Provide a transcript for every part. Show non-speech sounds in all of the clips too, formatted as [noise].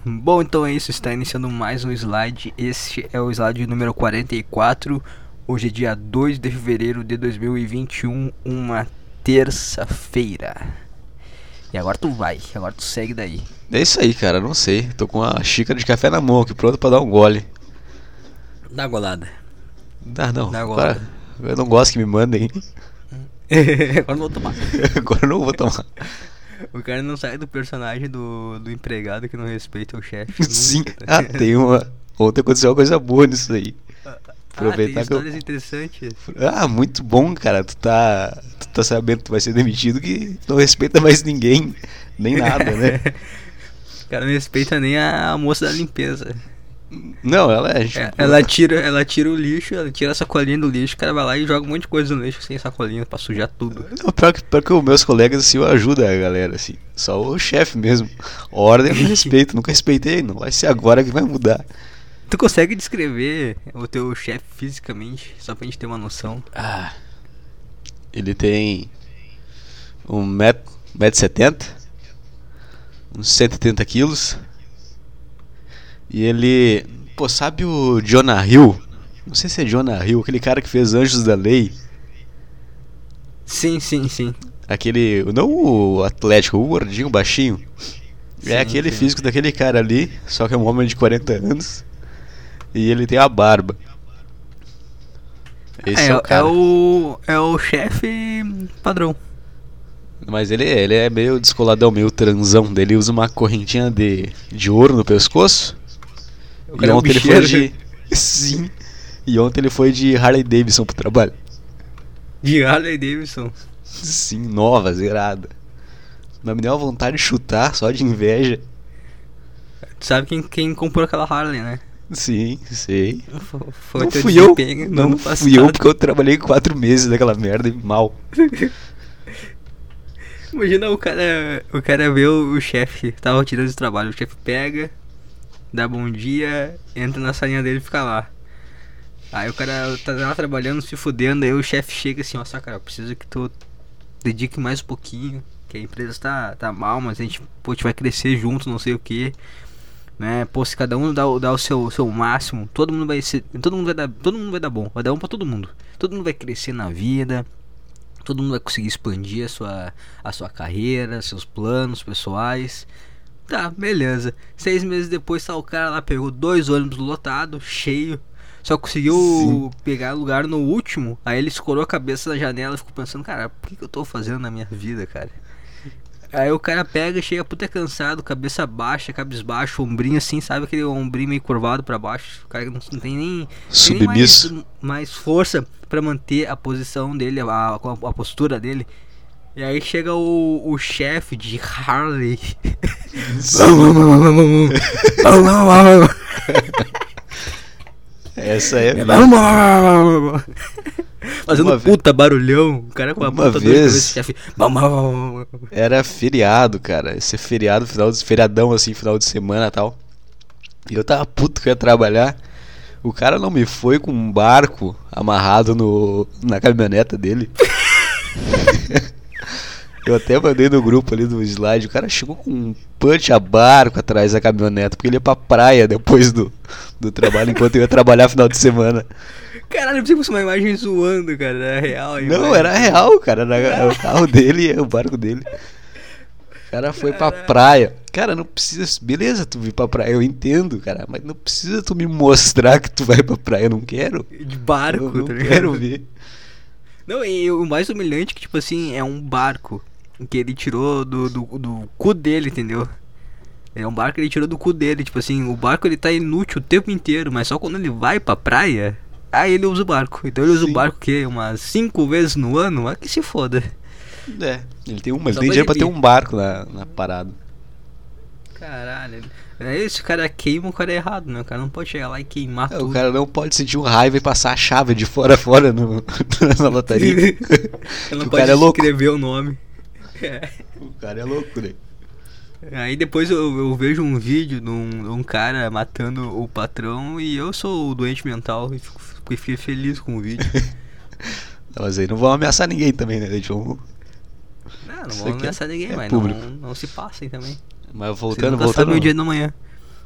[laughs] Bom, então é isso, está iniciando mais um slide. Este é o slide número 44. Hoje é dia 2 de fevereiro de 2021, uma terça-feira. E agora tu vai, agora tu segue daí. É isso aí, cara, não sei. Tô com uma xícara de café na mão aqui, pronto pra dar um gole. Dá golada. Ah, não. Dá golada. eu não gosto que me mandem. [laughs] agora não vou tomar. [laughs] Agora não vou tomar. [laughs] O cara não sai do personagem do, do empregado que não respeita o chefe. [laughs] Sim. Ah, tem uma. Ontem aconteceu uma coisa boa nisso aí. Ah, tem Aproveitar que eu. histórias interessantes. Ah, muito bom, cara. Tu tá. Tu tá sabendo que tu vai ser demitido que não respeita mais ninguém. Nem nada, né? [laughs] O cara não respeita nem a moça da limpeza. Não, ela é. boa. ela tira, ela tira o lixo, ela tira a sacolinha do lixo, o cara vai lá e joga um monte de coisa no lixo sem sacolinha pra sujar tudo. Não, pior que, pior que os meus colegas assim, eu ajudo a galera, assim. Só o chefe mesmo. Ordem eu não [laughs] respeito, nunca respeitei, não vai ser agora que vai mudar. Tu consegue descrever o teu chefe fisicamente, só pra gente ter uma noção? Ah. Ele tem um metro, metro e setenta, uns 180 quilos. E ele, pô, sabe o Jonah Hill? Não sei se é Jonah Hill, aquele cara que fez Anjos da Lei. Sim, sim, sim. Aquele, não o Atlético, o gordinho, baixinho. Sim, é aquele sim. físico daquele cara ali, só que é um homem de 40 anos. E ele tem a barba. Esse é, é, o cara. é o é o chefe padrão. Mas ele, ele é meio descoladão, meio transão. Ele usa uma correntinha de, de ouro no pescoço. E é um ontem ele foi de. [laughs] Sim. E ontem ele foi de Harley Davidson pro trabalho. De Harley Davidson. Sim, nova, zerada. Mas me deu uma vontade de chutar, só de inveja. Tu sabe quem, quem comprou aquela Harley, né? Sim, sei. Foi, não fui eu. Não fui eu, porque eu trabalhei quatro meses naquela merda e mal. [laughs] Imagina o cara, o cara vê o, o chefe, tava tirando de trabalho, o chefe pega, dá bom dia, entra na salinha dele e fica lá. Aí o cara tá lá trabalhando, se fudendo, aí o chefe chega assim, ó, só cara, preciso que tu dedique mais um pouquinho, que a empresa tá, tá mal, mas a gente, pô, a gente vai crescer junto, não sei o que. Né? Pô, se cada um dá, o- dá o seu, seu máximo, todo mundo vai ser. Todo mundo vai dar. Todo mundo vai dar bom. Vai dar um pra todo mundo. Todo mundo vai crescer na vida. Todo mundo vai conseguir expandir a sua, a sua carreira, seus planos pessoais. Tá, beleza. Seis meses depois tá o cara lá, pegou dois ônibus lotados, cheio. Só conseguiu Sim. pegar lugar no último. Aí ele escorou a cabeça da janela e ficou pensando, cara, por que, que eu tô fazendo na minha vida, cara? Aí o cara pega, chega puta cansado, cabeça baixa, cabisbaixo, ombrinho assim, sabe aquele ombrinho meio curvado pra baixo? O cara não, não tem nem, tem nem mais, mais força pra manter a posição dele, a, a, a postura dele. E aí chega o, o chefe de Harley. [laughs] Essa é. Fazendo Uma ve- puta barulhão. O cara com a puta vez- chefe. Era feriado, cara. Esse feriado, final de feriadão assim, final de semana e tal. E eu tava puto que ia trabalhar. O cara não me foi com um barco amarrado no, na caminhoneta dele. [laughs] eu até mandei no grupo ali do slide. O cara chegou com um punch a barco atrás da caminhoneta, porque ele ia pra praia depois do, do trabalho, enquanto eu ia trabalhar final de semana. Caralho, eu fosse uma imagem zoando, cara. Era real. Não, imagem. era real, cara. Era o carro dele, o barco dele. O cara foi pra Caralho. praia. Cara, não precisa. Beleza, tu vir pra praia, eu entendo, cara. Mas não precisa tu me mostrar que tu vai pra praia. Eu não quero. De barco, eu não tá quero ver. Não, e o mais humilhante é que, tipo assim, é um barco que ele tirou do, do, do cu dele, entendeu? É um barco que ele tirou do cu dele, tipo assim, o barco ele tá inútil o tempo inteiro, mas só quando ele vai pra praia, aí ele usa o barco. Então ele usa Sim. o barco que umas cinco vezes no ano, mas que se foda. É, ele tem uma, ele tem dinheiro pra ter um barco na, na parada. Caralho. Aí esse cara queima o cara é errado, né? O cara não pode chegar lá e queimar É, tudo. o cara não pode sentir um raiva e passar a chave de fora a [laughs] fora no, [laughs] na lotaria. [laughs] Ele não o pode cara é louco. escrever o nome. É. [laughs] O cara é louco, né? Aí depois eu, eu vejo um vídeo de um, de um cara matando o patrão e eu sou o doente mental e fico, fiquei feliz com o vídeo. [laughs] Não, mas aí não vão ameaçar ninguém também, né? Vão- Não, não vou aqui ameaçar ninguém, é mas público. não, não se passem também. Mas Vocês voltando, nunca voltando. o dia da manhã.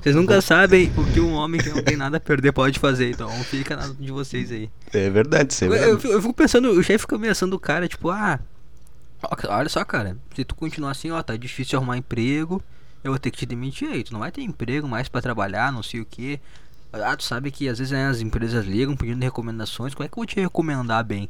Vocês nunca sabem o que um [laughs] homem que não tem nada a perder pode fazer, então fica na de vocês aí. É verdade, isso é Eu, eu, fico- eu fico pensando, o chefe fica ameaçando o cara, tipo, ah, olha só, cara, se tu continuar assim, ó, tá difícil arrumar emprego, eu vou ter que te demitir aí, tu não vai ter emprego mais pra trabalhar, não sei o que. Ah, tu sabe que às vezes né, as empresas ligam pedindo recomendações, como é que eu vou te recomendar bem?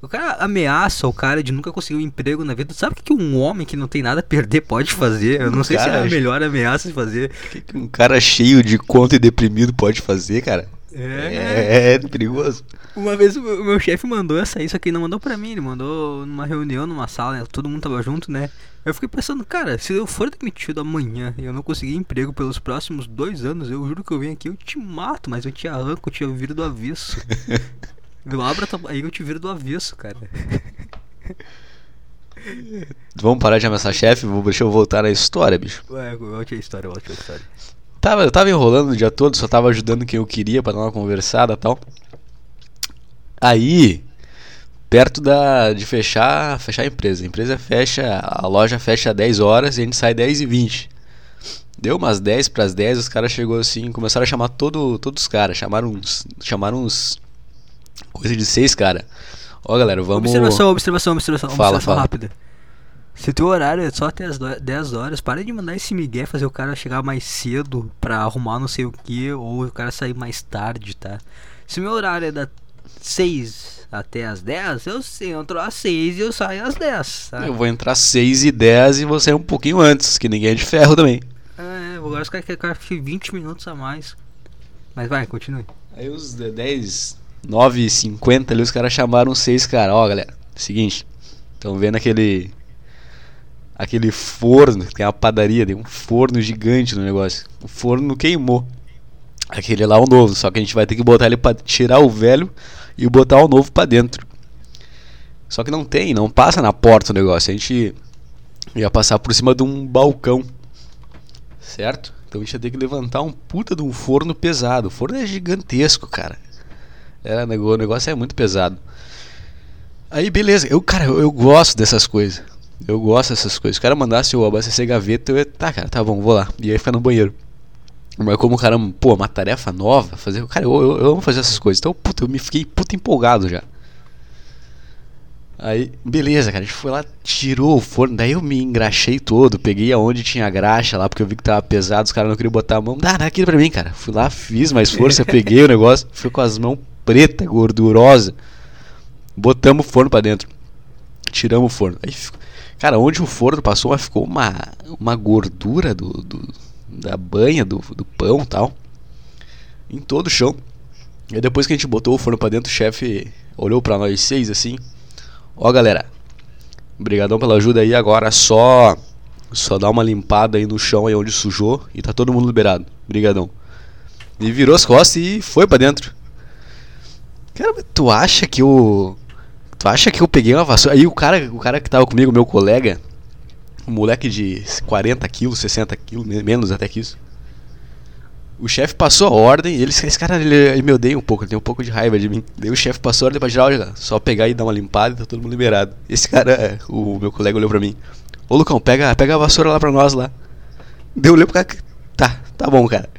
O cara ameaça o cara de nunca conseguir um emprego na vida. Tu sabe o que que um homem que não tem nada a perder pode fazer? Eu não sei se é Cara, a melhor ameaça de fazer. O que que um cara cheio de conta e deprimido pode fazer, cara? É. É, é perigoso. Uma vez o meu, chefe mandou essa aí, só que ele não mandou pra mim, ele mandou numa reunião, numa sala, né, todo mundo tava junto, né? Eu fiquei pensando, cara, se eu for demitido amanhã e eu não conseguir emprego pelos próximos dois anos, eu juro que eu venho aqui, eu te mato, mas eu te arranco, eu te viro do avesso. [laughs] Eu abro tua... aí eu te viro do avesso, cara. Vamos parar de ameaçar chefe? Deixa eu voltar na história, bicho. Ué, volte a história, volte a história. Tava, eu tava enrolando o dia todo, só tava ajudando quem eu queria pra dar uma conversada e tal. Aí, perto da de fechar, fechar a empresa. A empresa fecha, a loja fecha às 10 horas e a gente sai 10 e 20. Deu umas 10 pras 10, os caras chegou assim, começaram a chamar todo, todos os caras, chamaram uns, chamaram uns coisa de seis cara. Ó, galera, vamos Observação, observação, observação, Fala, observação fala. rápida. Se teu horário é só até as do- 10 horas, para de mandar esse migué fazer o cara chegar mais cedo pra arrumar não sei o que, ou o cara sair mais tarde, tá? Se meu horário é da 6 até as 10, eu sei, eu entro às 6 e eu saio às 10, tá? Eu vou entrar 6 e 10 e vou sair um pouquinho antes, que ninguém é de ferro também. É, agora os caras querem que eu fique 20 minutos a mais. Mas vai, continue. Aí os de 10, 9 e 50 ali, os caras chamaram seis cara. Ó, galera, seguinte, estão vendo aquele. Aquele forno, tem uma padaria, tem um forno gigante no negócio. O forno queimou. Aquele lá é o novo, só que a gente vai ter que botar ele pra tirar o velho e botar o novo pra dentro. Só que não tem, não passa na porta o negócio. A gente ia passar por cima de um balcão. Certo? Então a gente ia ter que levantar um puta de um forno pesado. O forno é gigantesco, cara. Era, o negócio é muito pesado. Aí beleza, eu, cara, eu, eu gosto dessas coisas. Eu gosto dessas coisas. Se o cara mandasse eu abastecer gaveta, eu ia, tá, cara, tá bom, vou lá. E aí ficar no banheiro. Mas como o cara, pô, uma tarefa nova, fazer. Cara, eu, eu, eu amo fazer essas coisas. Então, puta, eu me fiquei puta empolgado já. Aí, beleza, cara, a gente foi lá, tirou o forno, daí eu me engraxei todo, peguei aonde tinha graxa lá, porque eu vi que tava pesado, os caras não queriam botar a mão. Dá, dá aquilo pra mim, cara. Fui lá, fiz mais força, [laughs] peguei o negócio, fui com as mãos preta, gordurosa. Botamos o forno pra dentro. Tiramos o forno. Aí, ficou- cara, onde o forno passou, mas ficou uma, uma gordura do, do- da banha, do, do pão tal. Em todo o chão. E depois que a gente botou o forno pra dentro, o chefe olhou pra nós seis assim. Ó, galera. Obrigadão pela ajuda aí. Agora só só dá uma limpada aí no chão aí onde sujou e tá todo mundo liberado. Obrigadão. E virou as costas e foi pra dentro. Cara, tu acha que eu Tu acha que eu peguei uma vassoura? Aí o cara, o cara que tava comigo, meu colega, um moleque de 40 quilos, 60 quilos, me- menos até que isso. O chefe passou a ordem, e ele, esse cara ele, ele me odeia um pouco, ele tem um pouco de raiva de mim. Daí o chefe passou a ordem pra geral, só pegar e dar uma limpada e tá todo mundo liberado. Esse cara, o meu colega olhou pra mim. Ô Lucão, pega, pega a vassoura lá pra nós lá. Deu olhei pro cara. Tá, tá bom, cara.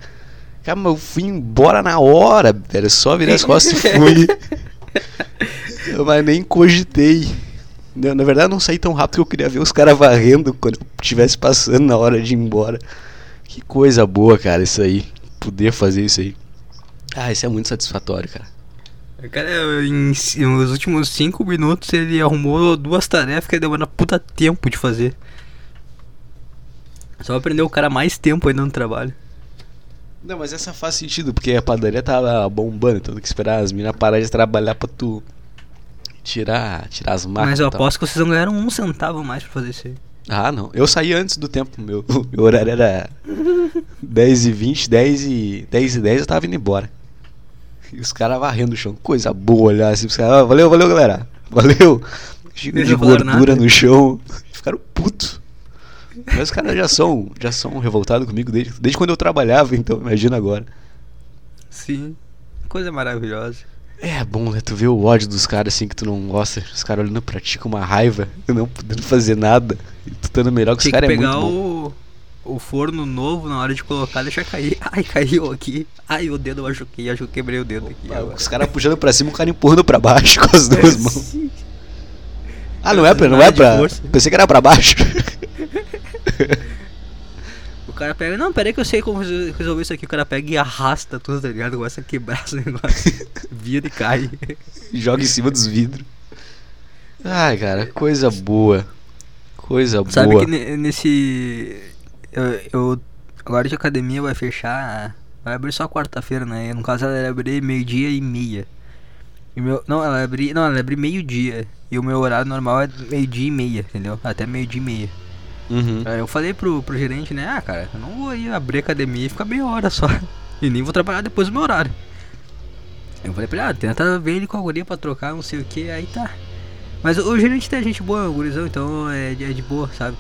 Cara, mas eu fui embora na hora, velho. Só virei as costas e fui. [laughs] Mas nem cogitei. Na, verdade, eu não saí tão rápido que eu queria ver os caras varrendo quando eu estivesse passando na hora de ir embora. Que coisa boa, cara, isso aí. Poder fazer isso aí. Ah, isso é muito satisfatório, cara. O cara, em, nos últimos 5 minutos, ele arrumou duas tarefas que demora puta tempo de fazer. Só aprendeu o cara mais tempo ainda no trabalho. Não, mas essa faz sentido, porque a padaria tava bombando, então tem que esperar as minas parar de trabalhar pra tu tirar, tirar as máquinas. Mas eu aposto que vocês não ganharam um centavo mais pra fazer isso aí. Ah, não. Eu saí antes do tempo. Meu, [laughs] meu horário era 10 e 20, 10 e 10 e 10 eu tava indo embora. E os caras varrendo o chão. Coisa boa olhar assim. Os caras, ah, valeu, valeu, galera. Valeu. Eles de gordura nada. no chão. Ficaram putos. Mas os caras já são, já são revoltados comigo desde, desde quando eu trabalhava, então imagina agora. Sim. Coisa maravilhosa. É bom, né? Tu vê o ódio dos caras assim que tu não gosta. Os caras olhando pra ti com uma raiva, [laughs] não podendo fazer nada. E tu estando melhor que os Tinha que caras é muito bom. o. o forno novo na hora de colocar, deixa cair. [laughs] Ai, caiu aqui. Ai, o dedo eu machuquei, acho que quebrei o dedo aqui. Agora. Os caras puxando pra cima, o cara empurrando pra baixo [laughs] com as duas mãos. Sim. Ah, não é pra, não é pra. Pensei que era pra baixo. O cara pega, não, peraí que eu sei como resol- resolver isso aqui. O cara pega e arrasta tudo, tá ligado? Começa a quebrar esse negócio. [laughs] Vira e cai. Joga em cima dos vidros. Ai, cara, coisa boa. Coisa Sabe boa. que ne- nesse. Eu, eu- Agora de academia vai fechar. Vai abrir só quarta-feira, né? No caso ela vai abrir meio-dia e meia. E meu, não, ela abrir. Não, ela abrir meio-dia. E o meu horário normal é meio-dia e meia, entendeu? Até meio-dia e meia. Uhum. Aí eu falei pro, pro gerente, né? Ah, cara, eu não vou ir abrir academia e ficar meia hora só. E nem vou trabalhar depois do meu horário. Eu falei pra ele, ah, tenta ver ele com a guria pra trocar, não sei o que, aí tá. Mas o, o gerente tem gente boa, o gurizão, então é, de- é de boa, sabe?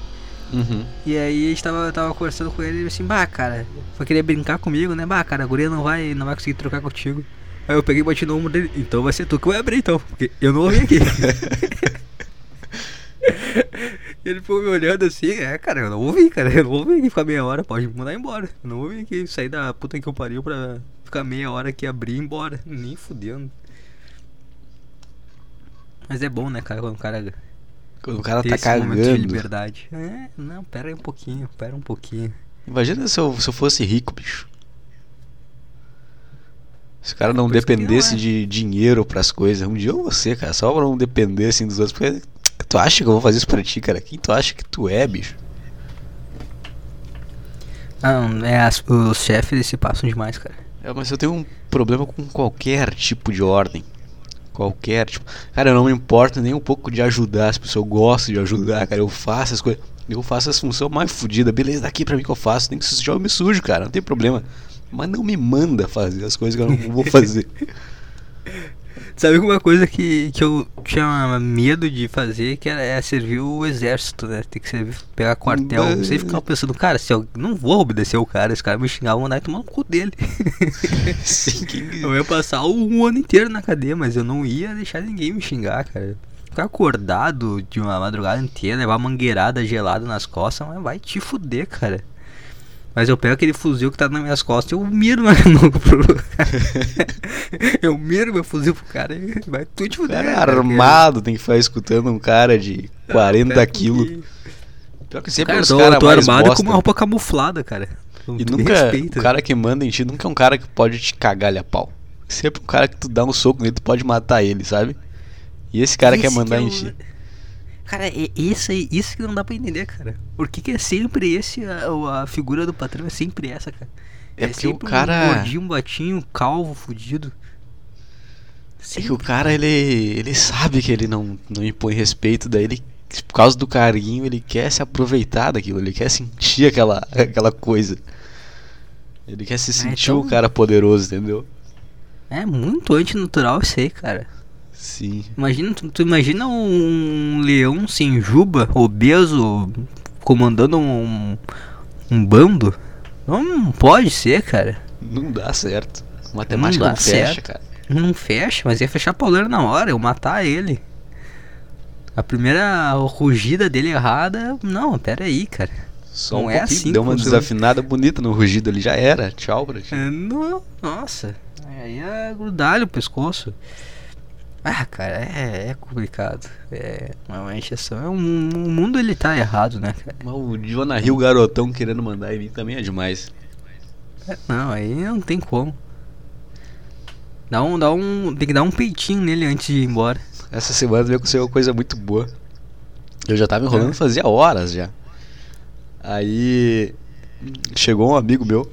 Uhum. E aí a gente tava, tava conversando com ele e ele assim, bah, cara, foi querer brincar comigo, né? Bah, cara, a guria não vai, não vai conseguir trocar contigo. Aí eu peguei e bati no ombro dele, então vai ser tu que vai abrir então, porque eu não vou vir aqui. [laughs] Ele ficou me olhando assim, é, cara, eu não vou vir, cara, [laughs] eu não vou vir aqui ficar meia hora, pode me mandar embora. Eu não vou vir aqui sair da puta que eu pariu pra ficar meia hora aqui, abrir e ir embora. Nem fudendo. Mas é bom, né, cara, quando o cara Quando o cara tá momento de cagando. liberdade. É, não, pera aí um pouquinho, pera um pouquinho. Imagina se eu, se eu fosse rico, bicho. Se o cara não Por isso que dependesse não é. de dinheiro pras coisas. Um dia eu vou ser, cara. Só pra não depender assim dos outros. Porque tu acha que eu vou fazer isso pra ti, cara? Quem tu acha que tu é, bicho? Ah, não, é, as- os chefes se passam demais, cara. É, mas eu tenho um problema com qualquer tipo de ordem. Qualquer tipo. Cara, eu não me importo nem um pouco de ajudar as pessoas. Eu gosto de ajudar, cara. Eu faço as coisas. Eu faço as funções mais fodidas. Beleza, daqui pra mim que eu faço. Tem que se sujar, eu me sujo, cara. Não tem problema. Mas não me manda fazer as coisas que eu não vou [laughs] fazer. Sabe uma coisa que, que eu tinha medo de fazer, que era é servir o exército, né? Tem que servir, pegar quartel. Bah. Você ficava pensando, cara, se eu não vou obedecer o cara, esse cara me xingar, eu vou mandar ele tomar no cu dele. [laughs] Sim, que... [laughs] Eu ia passar um ano inteiro na cadeia, mas eu não ia deixar ninguém me xingar, cara. Ficar acordado de uma madrugada inteira, levar mangueirada gelada nas costas, mas vai te fuder, cara. Mas eu pego aquele fuzil que tá nas minhas costas e eu miro na [laughs] nuca pro eu miro meu fuzil pro cara e vai tu te O fuder. cara é armado, tem que ficar escutando um cara de 40 Pega um quilos. pouquinho. Pior que sempre Cara, é os caras mais armado bosta. com uma roupa camuflada, cara. E Tu me nunca, respeita. o cara que manda em ti nunca é um cara que pode te cagar a pau. Sempre um cara que tu dá um soco nele, tu pode matar ele, sabe? E esse cara quer Esse mandar que em é ti. Cara, é isso aí, isso que não dá pra entender, cara. Por que, que é sempre esse a, a figura do patrão? É sempre essa, cara. É porque o sempre cara- Um gordinho, um batinho, calvo, fudido. É que o cara, ele, ele sabe que ele não, não impõe respeito, daí ele, por causa do carinho, ele quer se aproveitar daquilo, ele quer sentir aquela, [laughs] aquela coisa. Ele quer se sentir então- o cara poderoso, entendeu? É muito antinatural isso aí, cara. Sim. Imagina, tu, tu imagina um leão sem juba, obeso, comandando um, um bando? Não pode ser, cara. Não dá certo. Matemática dá não, fecha, certo. cara. Não fecha, mas ia fechar a pauleira na hora, eu matar ele. A primeira rugida dele errada, não, pera aí, cara. Só Não um é assim deu uma desafinada bonita no rugido ali, já era. Tchau pra ti. É, não, nossa, aí é grudar o pescoço. Ah, cara, é, é complicado. É, realmente, essa, é um, o mundo ele tá errado, né, cara? Mas o Jonah Hill garotão querendo mandar em mim também é demais. É, Não, aí não tem como. Dá um, dá um, tem que dar um peitinho nele antes de ir embora. Essa semana me aconteceu uma coisa muito boa. Eu já tava enrolando É. fazia horas já. Aí chegou um amigo meu.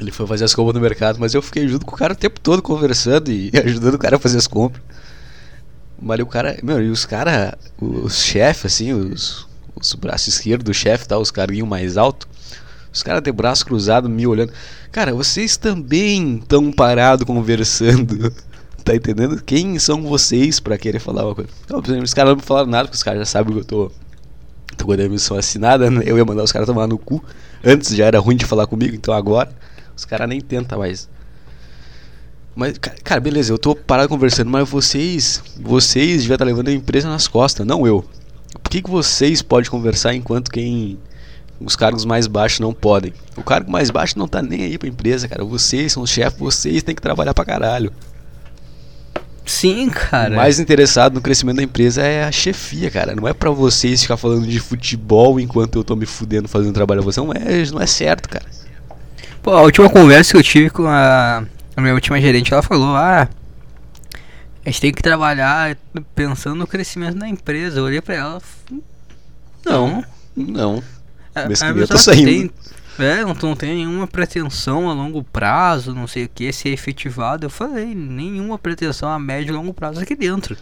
Ele foi fazer as compras no mercado, mas eu fiquei junto com o cara o tempo todo conversando e [laughs] ajudando o cara a fazer as compras. Mas o cara, meu, e os caras, os chefes, assim, os, os braços esquerdos do chefe, tá, os carinhos mais altos, os caras de braço cruzado me olhando. Cara, vocês também estão parados conversando. [laughs] Tá entendendo? Quem são vocês pra querer falar uma coisa? Os caras não falaram nada, porque os caras já sabem que eu tô, tô com a demissão assinada, né? Eu ia mandar os caras tomar no cu. Antes já era ruim de falar comigo, então agora os caras nem tentam mais. Mas, ca- cara, beleza, eu tô parado conversando, mas vocês, vocês deviam estar levando a empresa nas costas, não eu. Por que, que vocês podem conversar enquanto quem os cargos mais baixos não podem. O cargo mais baixo não tá nem aí pra empresa, cara. Vocês são chefes, vocês têm que trabalhar pra caralho. Sim, cara. O mais interessado no crescimento da empresa é a chefia, cara. Não é pra vocês ficar falando de futebol enquanto eu tô me fudendo fazendo trabalho. Você não é, não é certo, cara. Pô, a última conversa que eu tive com a, a minha última gerente, ela falou: Ah, a gente tem que trabalhar pensando no crescimento da empresa. Eu olhei pra ela. Não, não. É, a que eu tô saindo. Tem, é, não, não tem nenhuma pretensão a longo prazo, não sei o que, ser efetivado. Eu falei, nenhuma pretensão a médio e longo prazo aqui dentro.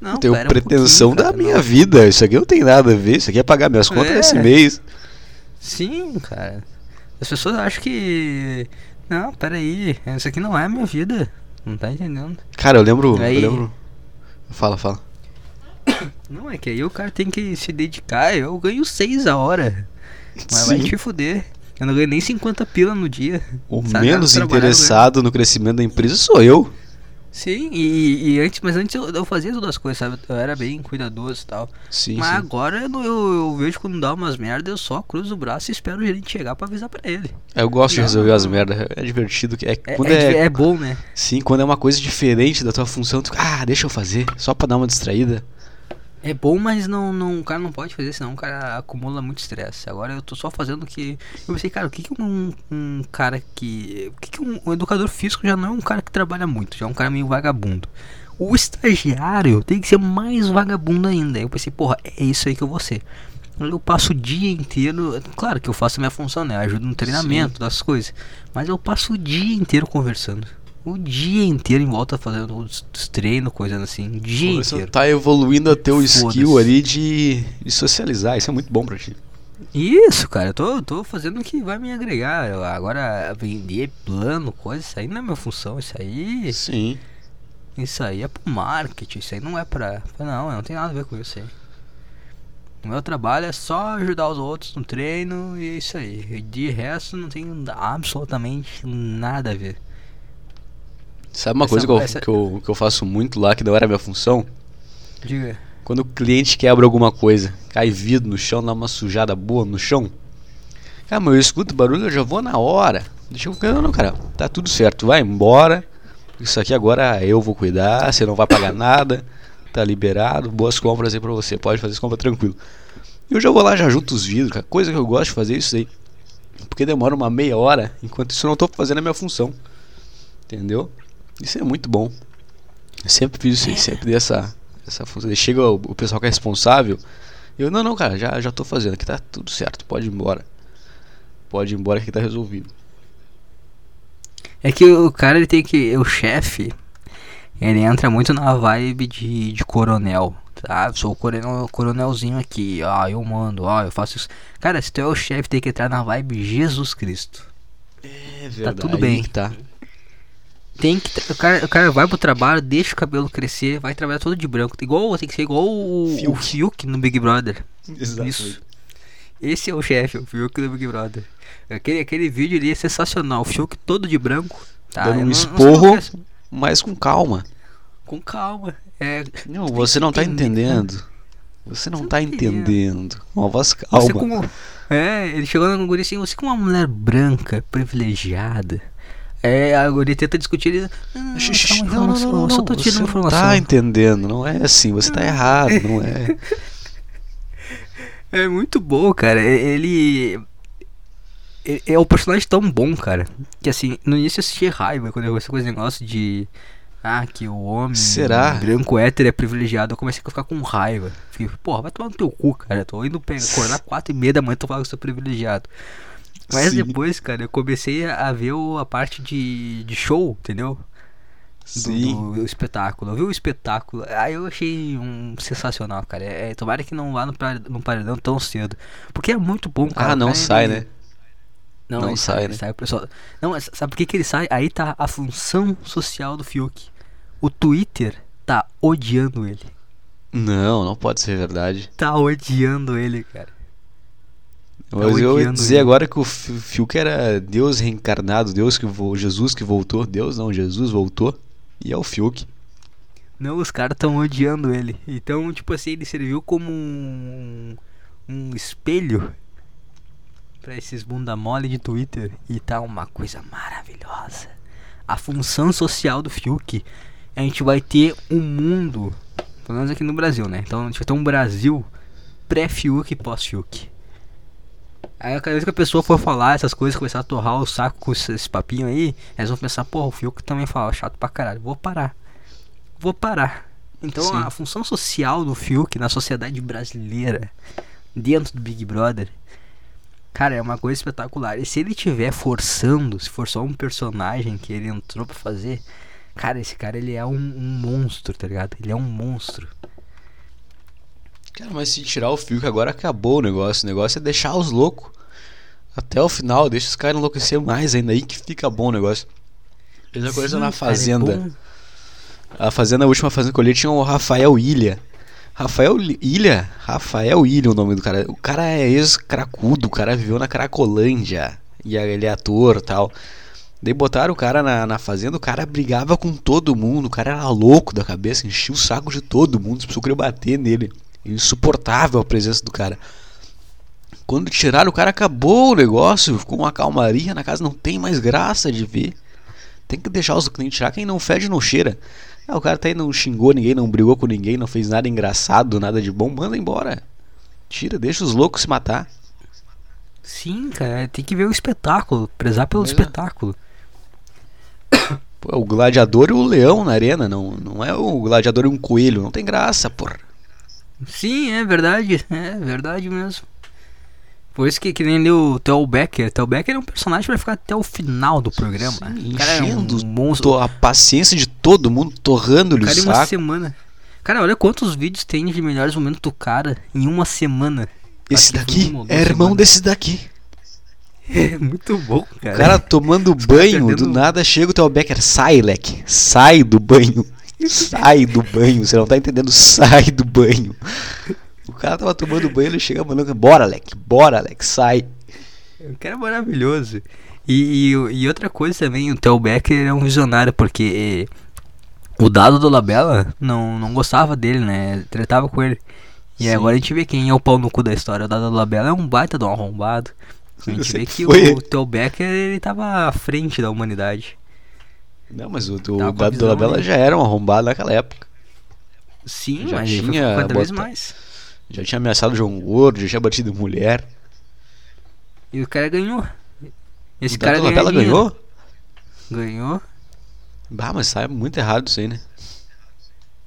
Não, Eu tenho pera um pretensão da cara, minha não. vida. Isso aqui não tem nada a ver. Isso aqui é pagar minhas contas É. esse mês. Sim, cara. As pessoas acham que. Não, peraí, isso aqui não é a minha vida. Não tá entendendo. Cara, eu lembro. Aí- Eu lembro. Fala, fala. [coughs] Não, é que aí o cara tem que se dedicar. Eu ganho 6 a hora. Mas vai Sim. te fuder. Eu não ganho nem 50 pila no dia. O Sabe, menos né? interessado no crescimento da empresa sou eu. Sim, e, e antes, mas antes eu, eu fazia todas as coisas, sabe? Eu era bem cuidadoso e tal. Sim, mas sim. agora eu, eu, vejo quando dá umas merda, eu só cruzo o braço e espero o gerente chegar pra avisar pra ele. Eu gosto de Não. resolver as merdas. É divertido. É, É, quando é, é, é bom, né? Sim, quando é uma coisa diferente da tua função, tu, ah, deixa eu fazer, só pra dar uma distraída. É bom, mas não, não, o cara não pode fazer, senão o cara acumula muito estresse. Agora eu tô só fazendo o que. Eu pensei, cara, o que, que um, um cara que. O que, que um, um educador físico já não é um cara que trabalha muito, já é um cara meio vagabundo. O estagiário tem que ser mais vagabundo ainda. Eu pensei, porra, é isso aí que eu vou ser. Eu passo o dia inteiro. Claro que eu faço a minha função, né? Eu ajudo no treinamento das coisas. Mas eu passo o dia inteiro conversando. O dia inteiro em volta fazendo os, os treinos, coisas assim. O dia Você inteiro. tá evoluindo a teu skill ali de, de socializar, isso é muito bom pra ti. Isso, cara, eu tô, tô fazendo o que vai me agregar. Eu- agora, vender plano, coisa, isso aí não é minha função. Isso aí. Sim. Isso aí é pro marketing. Isso aí não é pra. Não, não tem nada a ver com isso aí. O meu trabalho é só ajudar os outros no treino e é isso aí. De resto, não tem absolutamente nada a ver. Sabe uma Essa- coisa que eu, essa- que, eu, que eu faço muito lá, que não era minha função? Diga. Quando o cliente quebra alguma coisa, cai vidro no chão, dá uma sujada boa no chão. Cara, mas eu escuto barulho, eu já vou na hora. Deixa eu. Não, não, cara, tá tudo certo, vai embora. Isso aqui agora eu vou cuidar, você não vai pagar nada, tá liberado, boas compras aí pra você, pode fazer as compras tranquilo. Eu já vou lá, já junto os vidros, cara, coisa que eu gosto de fazer é isso aí. Porque demora uma meia hora, enquanto isso eu não tô fazendo a minha função. Entendeu? Isso é muito bom. Eu sempre fiz isso aí, sempre dei essa, essa função. Chega o, o pessoal que é responsável. Eu, não, não, cara, já, já tô fazendo aqui, tá tudo certo, pode ir embora. Pode ir embora que tá resolvido. É que o cara ele tem que. O chefe, ele entra muito na vibe de, de coronel. Tá? Sou o coronel, coronelzinho aqui. Ah, eu mando, ah, eu faço isso. Cara, se tu é o chefe, tem que entrar na vibe Jesus Cristo. É verdade, tudo bem. tá. Tem que. O cara, o cara vai pro trabalho, deixa o cabelo crescer, vai trabalhar todo de branco. Igual, tem que ser igual o o Fiuk. Fiuk no Big Brother. Exatamente. Isso. Esse é o chefe, o Fiuk do Big Brother. Aquele, aquele vídeo ali é sensacional. O Fiuk todo de branco. Tá? Dando um não- não esporro. que é- Mas com calma. Com calma. É, Não, você não tá entender. entendendo. Você não Você tá não entendendo. Uma voz Você calma. como. É, ele chegou na guria assim, você como uma mulher branca, privilegiada. É, a guria tenta discutir ele. "Ah, Não, não, não, só tô tirando informação. tá entendendo. Não é assim. Você tá errado. Não é. [laughs] É muito bom, cara. E- Ele. e- É um personagem tão bom, cara. Que assim, no início eu assisti raiva quando eu comecei com esse negócio de. Ah, que o homem Será? branco hétero é privilegiado. Eu comecei a ficar com raiva. Fiquei, porra, vai tomar no teu cu, cara. Eu tô indo acordar 4 e meia da manhã tô falando que eu sou privilegiado. Mas Sim. depois, cara, eu comecei a ver a parte de, de show, entendeu? do, Sim. do espetáculo. Eu vi o espetáculo, aí eu achei um sensacional, cara. É, é, tomara que não vá no, no paredão tão cedo. Porque é muito bom, cara. Ah, não cara, sai, ele- né? Não, Não sai, ele né? sai, o pessoal. Não, mas sabe por que, que ele sai? Aí tá a função social do Fiuk. O Twitter tá odiando ele. Não, não pode ser verdade. Tá odiando ele, cara. Mas eu ia dizer agora que o Fi- Fiuk era Deus reencarnado, Deus que. Jesus que voltou. Deus não, Jesus voltou. E é o Fiuk. Não, os caras tão odiando ele. Então, tipo assim, ele serviu como um, um espelho pra esses bunda mole de Twitter e tá uma coisa maravilhosa. A função social do Fiuk. A gente vai ter um mundo, pelo menos aqui no Brasil, né? Então a gente vai ter um Brasil pré-Fiuk e pós-Fiuk. Aí cada vez que a pessoa for falar essas coisas, começar a torrar o saco com esse, papinho aí, eles vão pensar, porra, o Fiuk também fala chato pra caralho. Vou parar. Vou parar. Então Sim. a função social do Fiuk na sociedade brasileira, dentro do Big Brother, cara, é uma coisa espetacular. E se ele tiver forçando, se for só um personagem que ele entrou pra fazer, cara, esse cara ele é um, um monstro, tá ligado? Ele é um monstro. Cara, mas se tirar o Fiuk agora acabou o negócio. O negócio é deixar os loucos até o final, deixa os caras enlouquecer mais ainda aí que fica bom o negócio. Mesma coisa Sim, na cara, é Fazenda. A Fazenda, a última Fazenda que eu li, tinha o Rafael Ilha. Rafael Ilha? Rafael Ilha é o nome do cara. O cara é ex-cracudo, o cara viveu na Cracolândia. E ele é ator e tal. Daí botaram o cara na, na fazenda, o cara brigava com todo mundo, o cara era louco da cabeça, enchia o saco de todo mundo, as pessoas queriam bater nele. Insuportável a presença do cara. Quando tiraram o cara, acabou o negócio, ficou uma calmaria na casa, não tem mais graça de ver. Tem que deixar os clientes tirar, quem não fede não cheira. Ah, o cara tá aí, não xingou ninguém, não brigou com ninguém, não fez nada engraçado, nada de bom, manda embora. Tira, deixa os loucos se matar. Sim, cara, tem que ver o espetáculo, prezar pelo Pois é. espetáculo. Pô, é o gladiador e o leão na arena, não, não é o gladiador e um coelho, não tem graça, porra. Sim, é verdade, [laughs] é verdade mesmo. Por isso que, que nem o Theo Becker. Theo Becker é um personagem pra ficar até o final do programa. Sim, o cara é um enchendo monstro. A paciência de todo mundo, torrando-lhe O o cara em uma saco. semana. Cara, olha quantos vídeos tem de melhores momentos do cara em uma semana. Esse Acho que daqui uma é irmão desse daqui. [laughs] É muito bom, cara. O cara tomando [laughs] banho, do nada chega o Theo Becker, sai, leque, sai do banho, sai do banho, você não tá entendendo, sai do banho. O cara tava tomando banho, ele chega mandando, bora, leque, bora, leque, sai. O cara é maravilhoso. E, e, e outra coisa também, o Theo Becker é um visionário, porque o Dado do Labella não, não gostava dele, né? Tretava com ele. E Sim. agora a gente vê quem é o pau no cu da história. O Dado do Labella é um baita de um arrombado. A gente [laughs] vê que foi. o Theo Becker ele tava à frente da humanidade. Não, mas o, o visão Dolabella já era um arrombado naquela época. Sim, Já mas tinha cada vez mais. Já tinha ameaçado o João Gordo, já tinha batido mulher. E o cara ganhou. Esse o cara ganhou. ganhou? Ganhou. Bah, mas sai muito errado isso aí, né?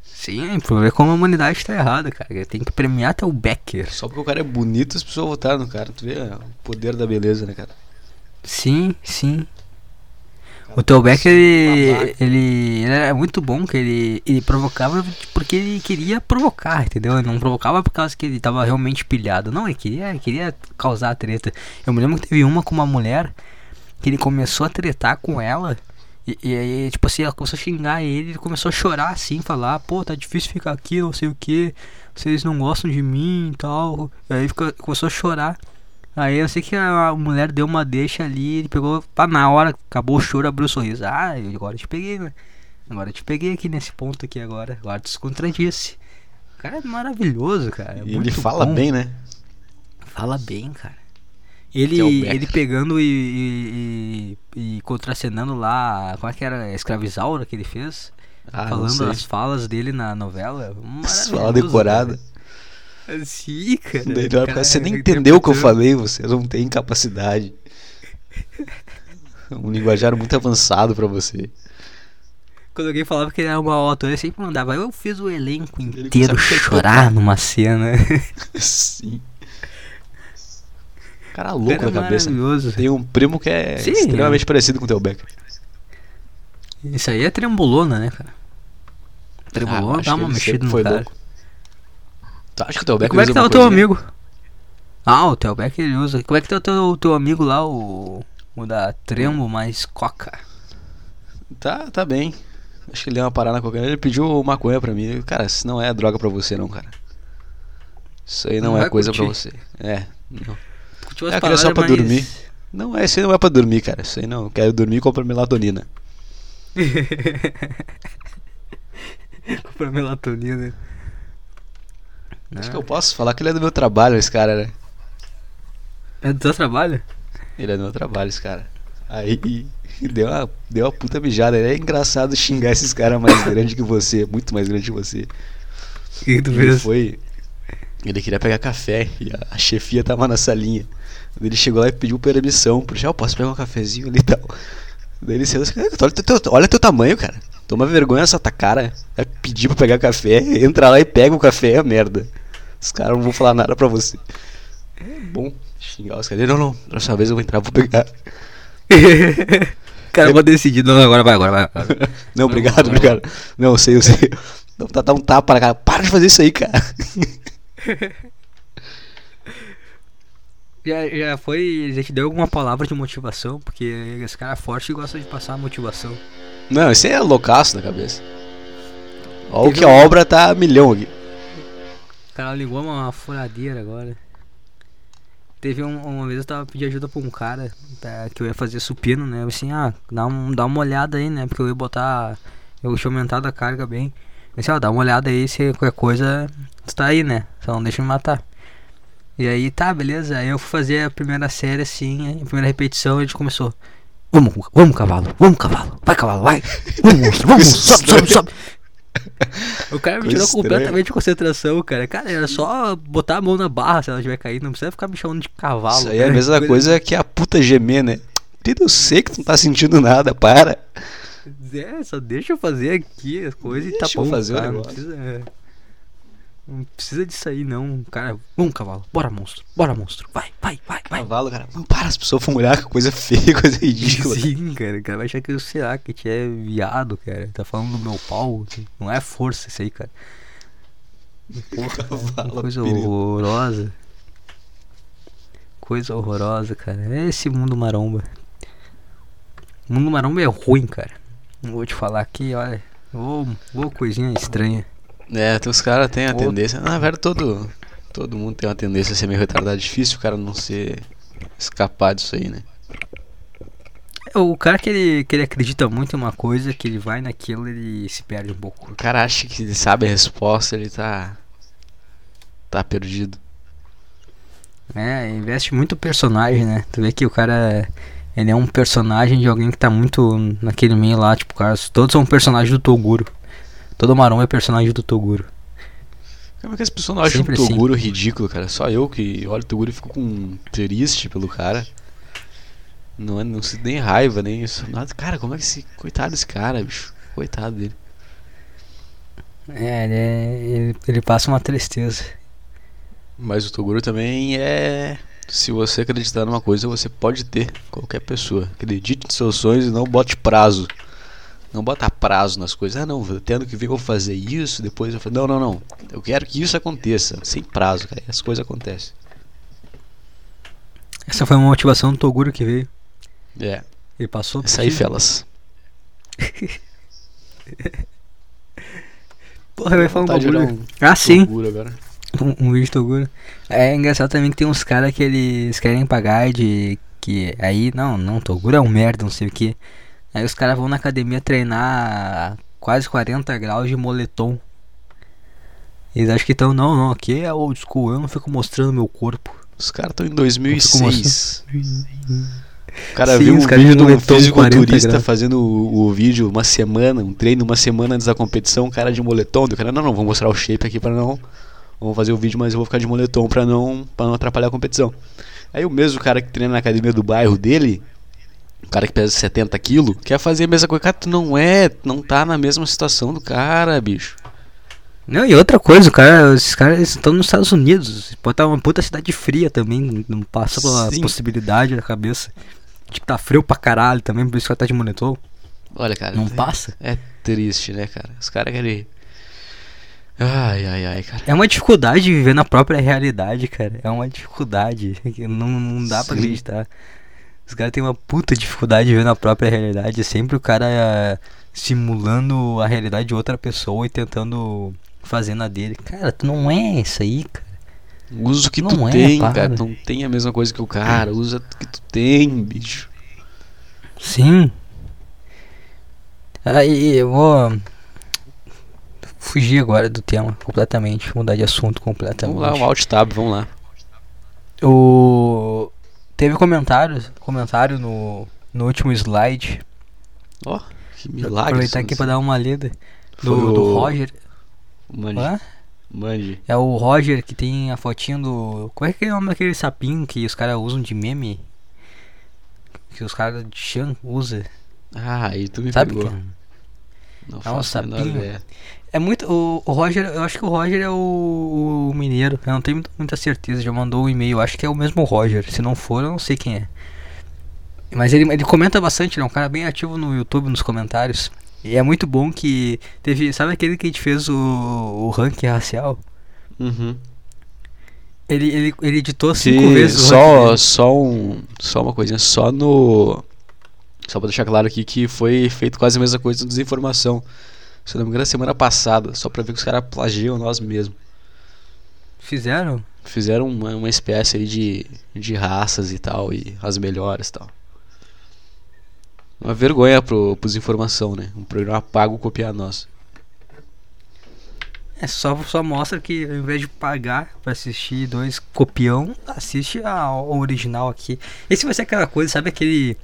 Sim, pra ver como a humanidade tá errada, cara. Tem que premiar até o Becker. Só porque o cara é bonito, as pessoas votaram no cara. Tu vê o poder da beleza, né, cara? Sim, sim. O Becker, ele, ele, ele era muito bom, que ele, ele provocava porque ele queria provocar, entendeu? Ele não provocava por causa que ele tava realmente pilhado. Não, ele queria, queria causar treta. Eu me lembro que teve uma com uma mulher que ele começou a tretar com ela. E, e aí, tipo assim, ela começou a xingar ele, ele começou a chorar assim, falar, pô, tá difícil ficar aqui, não sei o que, vocês não gostam de mim e tal. E aí ficou, começou a chorar. Aí eu sei que a mulher deu uma deixa ali, ele pegou, pá, na hora, acabou o choro, abriu o sorriso. Ah, agora eu te peguei, né? Agora eu te peguei aqui nesse ponto aqui agora. Agora tu se contradisse. O cara é maravilhoso, cara. é ele fala bom. bem, né? Fala bem, cara. Ele, é ele pegando e, e, e, contracenando lá, como é que era? A escravizaura que ele fez? Ah, falando as falas dele na novela. [laughs] Fala decorada. Cara. Sim, cara. Daí ele olha você nem é entendeu o que eu falei, você não tem capacidade. Um linguajar muito avançado pra você. Quando alguém falava que ele era um mau ator, ele sempre mandava. Eu fiz o elenco Ele inteiro chorar numa cena. [laughs] Sim. Cara louco cara da é cabeça. Tem um primo que é Sim. extremamente parecido com o teu Becker. Isso aí é trembolona, né, cara? Trembolona acho dá uma mexida no foi cara. louco. Tu acha que o E Becker como é que usa tá o teu amigo? Ah, o Theo Becker ele usa. Como é que tá o teu, teu amigo lá, o. O da Trembo mais Coca? Tá, tá bem. Acho que ele deu uma parada na cocaína. Ele pediu maconha pra mim. Cara, isso não é droga pra você, não, cara. Isso aí não, Não é coisa pra curtir. você. É. Não. Curtiu É, aquele é só pra palavras, dormir. Não, é, isso aí não é pra dormir, cara. Isso aí não. Eu quero dormir e comprar melatonina. [laughs] Comprar melatonina. Acho Ah. que eu posso falar que ele é do meu trabalho, esse cara, né? É do teu trabalho? Ele é do meu trabalho, esse cara. Aí deu uma, deu uma puta mijada. É engraçado xingar esses caras mais [laughs] grandes que você, muito mais grande que você. Que, que tu Ele fez? foi. Ele queria pegar café e a, a chefia tava na salinha. Ele chegou lá e pediu permissão. Pro eu posso pegar um cafezinho ali e tal. Daí ele saiu assim, "Ah, olha teu, teu- olha teu tamanho, cara. Toma vergonha essa tua cara. Vai pedir pra pegar café, entra lá e pega o café, é merda. Os caras não vão falar nada pra você. É bom xingar os caras. Não, não, próxima vez eu vou entrar, vou pegar. [laughs] Cara, eu vou decidir. Não, agora vai, agora vai. [laughs] Não, obrigado, obrigado. Não, eu sei, eu sei. Não, tá, dá um tapa na cara. Para de fazer isso aí, cara. [laughs] Já, já foi. Já te deu alguma palavra de motivação? Porque esse cara é forte e gosta de passar motivação. Não, esse é loucaço na cabeça. Olha o que a obra tá milhão aqui. Cara ligou uma furadeira agora. Teve um- uma vez eu tava pedindo ajuda pra um cara tá, que eu ia fazer supino, né? Eu assim, ah, dá, um, dá uma olhada aí, né? Porque eu ia botar. Eu tinha aumentado a carga bem. Eu disse, ó, dá uma olhada aí se qualquer coisa tu tá aí, né? Só não deixa me matar. E aí, tá, beleza. Aí eu fui fazer a primeira série assim, a primeira repetição a gente começou. Vamos, vamos, cavalo, vamos, cavalo, vai, cavalo, vai, vamos, monstro, vamos, [laughs] sobe, sobe, sobe. O cara me Coisa tirou estranha. completamente de concentração, cara. Cara, era só botar a mão na barra se ela tiver caído, não precisa ficar me chamando de cavalo. Isso aí é a cara. mesma coisa que a puta gemer, né? Eu sei que tu não tá sentindo nada, para. É, só deixa eu fazer aqui as coisas e tá Deixa eu bom, fazer o cara. Não negócio. precisa, é. Não precisa disso aí, não. Cara, vamos, cavalo. Bora, monstro. Bora, monstro. Vai, vai, vai, vai. Cavalo, cara. Não para, as pessoas vão olhar que coisa feia, [laughs] coisa ridícula. Sim, cara. O cara vai achar que eu sei lá, que a gente é viado, cara. Tá falando do meu pau. Não é força isso aí, cara. Porra, Cavalo, coisa perigo. horrorosa. Coisa horrorosa, cara. É esse mundo maromba. O mundo maromba é ruim, cara. Não vou te falar aqui, olha. Ô, ô coisinha estranha. É, os caras têm a tendência. Na verdade, todo, todo mundo tem uma tendência a ser meio retardado. É difícil o cara não ser. escapar disso aí, né? O cara que ele, que ele acredita muito em uma coisa, que ele vai naquilo, ele se perde um pouco. O cara acha que ele sabe a resposta, ele tá. tá perdido. É, investe muito personagem, né? Tu vê que o cara. Ele é um personagem de alguém que tá muito naquele meio lá, tipo, cara, todos são personagens do Toguro. Todo maromba é personagem do Toguro. Como é que as pessoas não acham o assim. Toguro ridículo, cara? Só eu que olho o Toguro e fico com triste pelo cara. Não, é, não sinto nem raiva, nem isso. Nada. Cara, como é que esse. Coitado desse cara, bicho. Coitado dele. É, ele, é- ele, ele passa uma tristeza. Mas o Toguro também é. Se você acreditar numa coisa, você pode ter. Qualquer pessoa. Acredite em seus sonhos e não bote prazo. Não bota prazo nas coisas. Ah, não, ano que vem eu vou fazer isso, depois eu vou. Não, não, não. Eu quero que isso aconteça. Sem prazo, cara. As coisas acontecem. Essa foi uma motivação do Toguro que veio. É. Ele passou. Isso aí, felas. [laughs] Porra, eu ia falar um bagulho. olhar Ah, sim. Um, um vídeo de Toguro. É engraçado também que tem uns caras que eles querem pagar de. Que aí, não, não, Toguro é um merda, não sei o que. Aí os caras vão na academia treinar quase 40 graus de moletom. Eles acham que estão, não, não, aqui é old school, eu não fico mostrando meu corpo. Os caras estão em 2006. O cara Sim, viu um caras vídeo de um moletom 40 fisiculturista fazendo o, o vídeo uma semana, um treino uma semana antes da competição, um cara de moletom. O cara, não, não, vou mostrar o shape aqui pra não. Vamos fazer o vídeo, mas eu vou ficar de moletom pra não, pra não atrapalhar a competição. Aí o mesmo cara que treina na academia do bairro dele, cara que pesa 70 quilos, quer fazer a mesma coisa. Cara, tu não é, não tá na mesma situação do cara, bicho. Não, e outra coisa, o cara, esses caras estão nos Estados Unidos. Pode estar uma puta cidade fria também. Não passa pela Sim. possibilidade na cabeça. Tipo, tá frio pra caralho também, por isso que ela tá de moletom. Olha, cara. Não é- passa. É triste, né, cara? Os caras querem. Ai, ai, ai, cara. É uma dificuldade de viver na própria realidade, cara. É uma dificuldade. [laughs] Não, não dá pra Sim. acreditar. Os caras têm uma puta dificuldade de viver na própria realidade. É sempre o cara eh, simulando a realidade de outra pessoa e tentando fazer na dele. Cara, tu não é isso aí, cara. Usa o que Não tu é, tem, cara. Não tem a mesma coisa que o cara. Usa o que tu tem, bicho. Sim. Aí eu vou fugir agora do tema completamente, mudar de assunto completamente. Vamos lá, um alt tab, vamos lá. O Teve comentários, comentário no, no último slide. Ó, que milagre. Aproveitar aqui pra dar uma lida. Do, Foi do o- Roger. Mande, Hã? mande. É o Roger que tem a fotinho do. Qual é que é o nome daquele sapinho que os caras usam de meme? Que os caras de Chan usam. Ah, aí tu me Sabe? pegou. que- Não É um sapinho. ideia. É muito. O, o Roger, eu acho que o Roger é o, o mineiro. Eu não tenho muita- certeza. Já mandou um e-mail. Acho que é o mesmo Roger. Se não for, eu não sei quem é. Mas ele, ele comenta bastante, ele é um cara bem ativo no YouTube, nos comentários. E é muito bom que teve. Sabe aquele que a gente fez o, o ranking racial? Uhum. Ele, ele, ele editou cinco Que vezes o só, só um. Só uma coisinha, só no. Só pra deixar claro aqui que foi feito quase a mesma coisa no Desinformação. Se não me engano, semana passada, só pra ver que os caras plagiam nós mesmos. Fizeram? Fizeram uma, uma espécie aí de, de raças e tal, e as melhores e tal. Uma vergonha pro, pros informação, né? Um programa pago copiar nós. É só, só mostra que ao invés de pagar pra assistir dois copião, assiste a- ao original aqui. Esse vai ser aquela coisa, sabe aquele.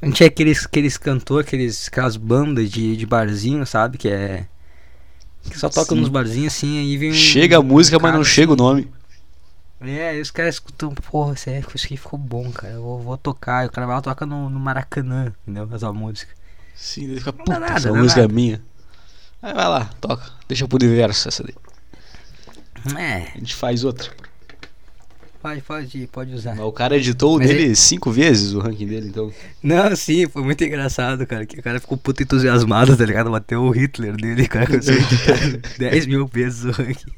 A gente é aqueles, aqueles cantores, aqueles, aquelas bandas de, de barzinho, sabe? Que é. Que só tocam nos barzinhos assim, aí vem um. Chega a música, mas cara não chega o assim. nome. É, aí os caras escutam, porra, isso, é, aqui ficou bom, cara. Eu vou, vou tocar. E o cara vai lá toca no, no Maracanã, entendeu? Essa música. Sim, ele fica, puta, nada, essa música é nada. minha. Aí vai lá, toca. Deixa pro universo essa daí. É, A gente faz outra. Pode, pode, pode usar. Mas o cara editou o Mas dele cinco vezes, o ranking dele, então. Não, sim, foi muito engraçado, cara. Que o cara ficou puto entusiasmado, tá ligado? Bateu o Hitler dele, cara. A editar 10 mil vezes o ranking.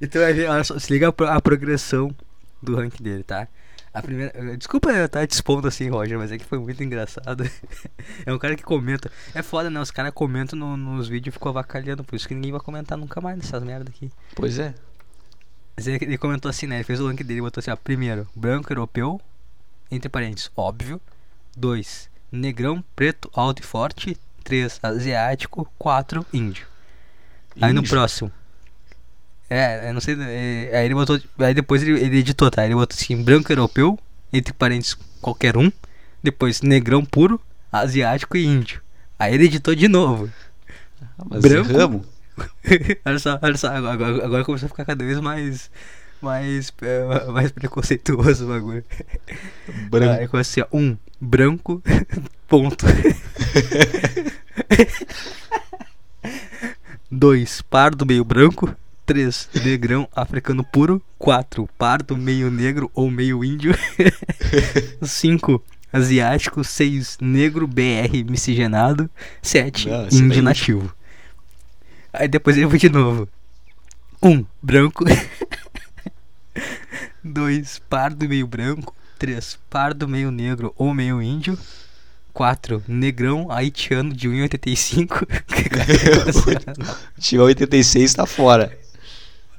Então, olha só, se liga a, pro- a progressão do ranking dele, tá? A primeira. Desculpa eu estar te expondo assim, Roger, mas é que foi muito engraçado. [laughs] É um cara que comenta. É foda, né? Os caras comentam no- nos vídeos e ficam avacalhando, por isso que ninguém vai comentar nunca mais nessas merda aqui. Pois é. Mas ele, comentou assim, né? Ele fez o ranking dele e botou assim, ó. Primeiro, branco europeu, entre parênteses, óbvio. 2. Negrão, preto, alto e forte. 3. Asiático. 4. Índio. Aí no Índio? próximo. É, eu não sei. é, aí ele botou. Aí depois ele, ele editou, tá? Ele botou assim, branco europeu, entre parênteses, qualquer um. Depois, negrão puro, asiático e índio. Aí ele editou de novo. Ah, Branco? [laughs] olha só, olha só, agora, agora, começou a ficar cada vez mais. Mais, é, mais preconceituoso o bagulho. Branco. Aí começa assim, ó. Um, branco, [laughs] ponto. [laughs] Dois, pardo meio branco. Três, negrão africano puro. Quatro, pardo meio negro ou meio índio. Cinco, asiático. Seis, negro BR miscigenado. Sete, Não, esse índio daí- nativo. Aí depois ele foi de novo. Um, branco. [laughs] Dois, pardo meio branco. Três, pardo meio negro ou meio índio. 4. Negrão haitiano de 1,85. Tinha 86 tá fora.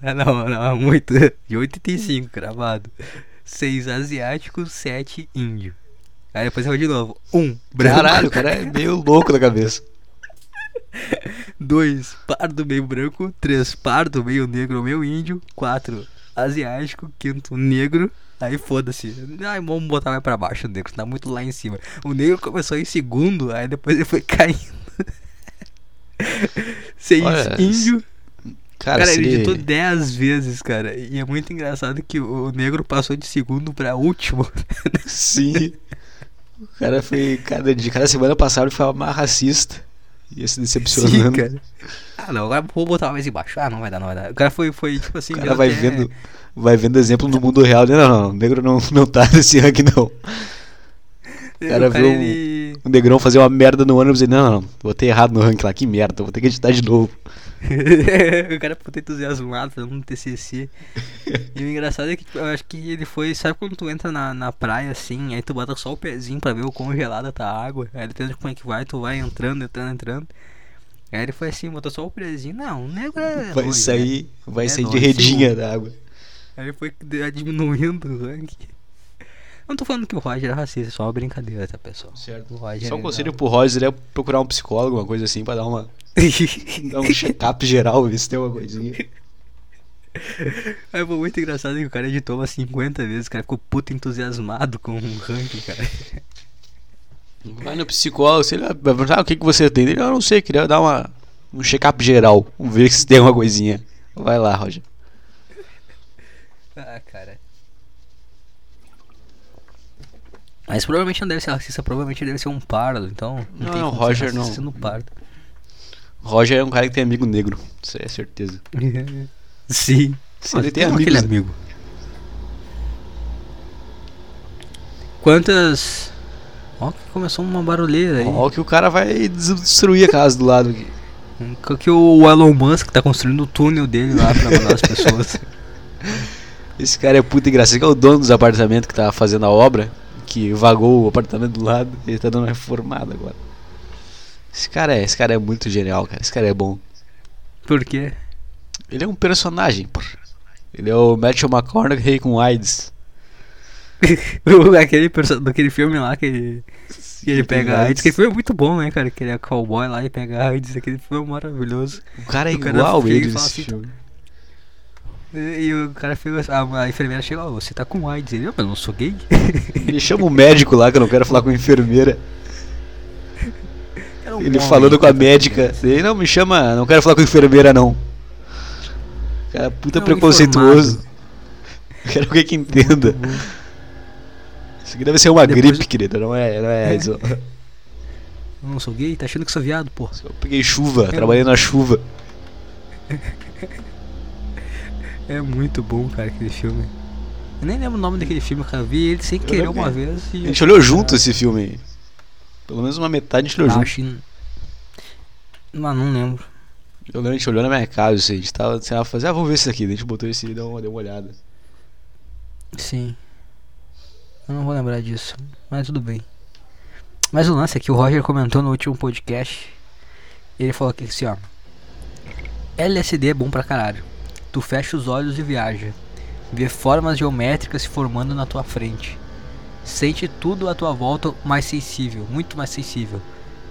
Ah, não, não, muito. De 85, gravado. 6. Asiático. 7. Índio. Aí depois eu vou de novo. 1. Branco. Caralho, o cara é meio louco da cabeça. [laughs] 2. Pardo meio branco. 3. Pardo meio negro meio índio. 4. Asiático. Quinto, negro. Aí foda-se. Ai, vamos botar mais pra baixo o negro. Tá muito lá em cima. O negro começou em segundo. Aí depois ele foi [laughs] caindo. [laughs] 6. Olha, Índio. Cara, Cara, se ele editou 10 vezes, cara. E é muito engraçado que o negro passou de segundo pra último. Sim. O cara foi. Cada, de cada semana passada ele foi mais racista. Ia se Sim, decepcionando. cara. Ah, não, agora vou botar mais embaixo. Ah, não vai dar, não vai dar. O cara foi, foi tipo assim. O cara vai até- vendo, vai vendo exemplo no mundo real. né? Não, não, não. O negro não, não tá [laughs] nesse ranking, não. o cara viu um- ele... O negrão fazer uma merda no ônibus e não, não, não. Botei errado no ranking lá. Que merda, vou ter que editar de novo. [laughs] o cara puta entusiasmado, fazendo um TCC. E o engraçado é que tipo, eu acho que ele foi. Sabe quando tu entra na, na praia assim, aí tu bota só o pezinho pra ver o quão gelada tá a água. Aí depende de como é que vai, tu vai entrando, entrando, entrando. Aí ele foi assim, botou só o pezinho. Não, o negro é. Vai ruim, né? sair, vai É sair de redinha da água. Aí ele foi diminuindo o ranking. Não tô falando que o Roger é racista, é só uma brincadeira, tá, pessoal? Certo. O Roger Só um é- conselho pro Roger é procurar um psicólogo, uma coisa assim, pra dar uma. [laughs] dar um check-up geral, ver se tem alguma coisinha. É foi muito engraçado que o cara editou umas 50 vezes, o cara ficou puto entusiasmado com o ranking, cara. Vai no psicólogo, se ele vai perguntar "Ah, o que, que você tem. Ele, eu não sei, queria dar uma, um check-up geral. Vamos ver se tem alguma coisinha. Vai lá, Roger. Ah, cara. Mas provavelmente não deve ser racista, provavelmente deve ser um pardo, então. Não, tem não, como ser Roger não. sendo pardo. Roger é um cara que tem amigo negro. Isso é certeza. [laughs] Sim. Se ele tem Como amigos. aquele amigo. Quantas. Ó, que começou uma barulheira aí. Ó, que o cara vai des- destruir a casa do lado aqui. Que- Que o Elon Musk tá construindo o túnel dele lá pra mandar as pessoas. [laughs] Esse cara é puta engraçado. Esse que é o dono dos apartamentos que tá fazendo a obra. Que vagou o apartamento do lado. Ele tá dando uma reformada agora. Esse cara é, esse cara é muito genial, cara. Esse cara é bom. Por quê? Ele é um personagem, pô. Ele é o Matthew McConaughey com AIDS. [laughs] aquele, daquele filme lá que ele, que ele pega AIDS. AIDS. Aquele filme é muito bom, né, cara? Que ele é cowboy lá e pega AIDS. Aquele filme é maravilhoso. O cara é O cara igual chega ele nesse assim, filme. E, o cara fica. A, a enfermeira chega, ó, você tá com AIDS. Ele, "Não, mas eu não sou gay. [laughs] Ele chama o médico lá, que eu não quero falar com a enfermeira. Um Ele falando com a médica. Ele não me chama, não quero falar com a enfermeira não. Cara, é puta Não, preconceituoso. [laughs] Quero alguém que entenda. Isso aqui deve ser uma Depois- gripe, querida, não é, não é AIDS. ó. Eu não sou gay? Tá achando que sou viado, porra. Eu peguei chuva, trabalhei na chuva. [laughs] É muito bom, cara, aquele filme. Eu nem lembro o nome daquele filme, cara. Eu vi ele sem querer uma que- vez e. A gente olhou junto esse filme. Pelo menos uma metade a gente olhou Ah, junto. acho que- Não, lembro. Eu lembro, a gente olhou na minha casa, assim, a gente tava, sei lá, fazer, ah, vamos ver esse aqui. Daí a gente botou esse e deu uma, deu uma olhada. Sim. Eu não vou lembrar disso. Mas tudo bem. Mas o lance é que o Roger comentou no último podcast. Ele falou aqui assim, ó. LSD é bom pra caralho. Tu fecha os olhos e viaja. Vê formas geométricas se formando na tua frente. Sente tudo à tua volta mais sensível, muito mais sensível.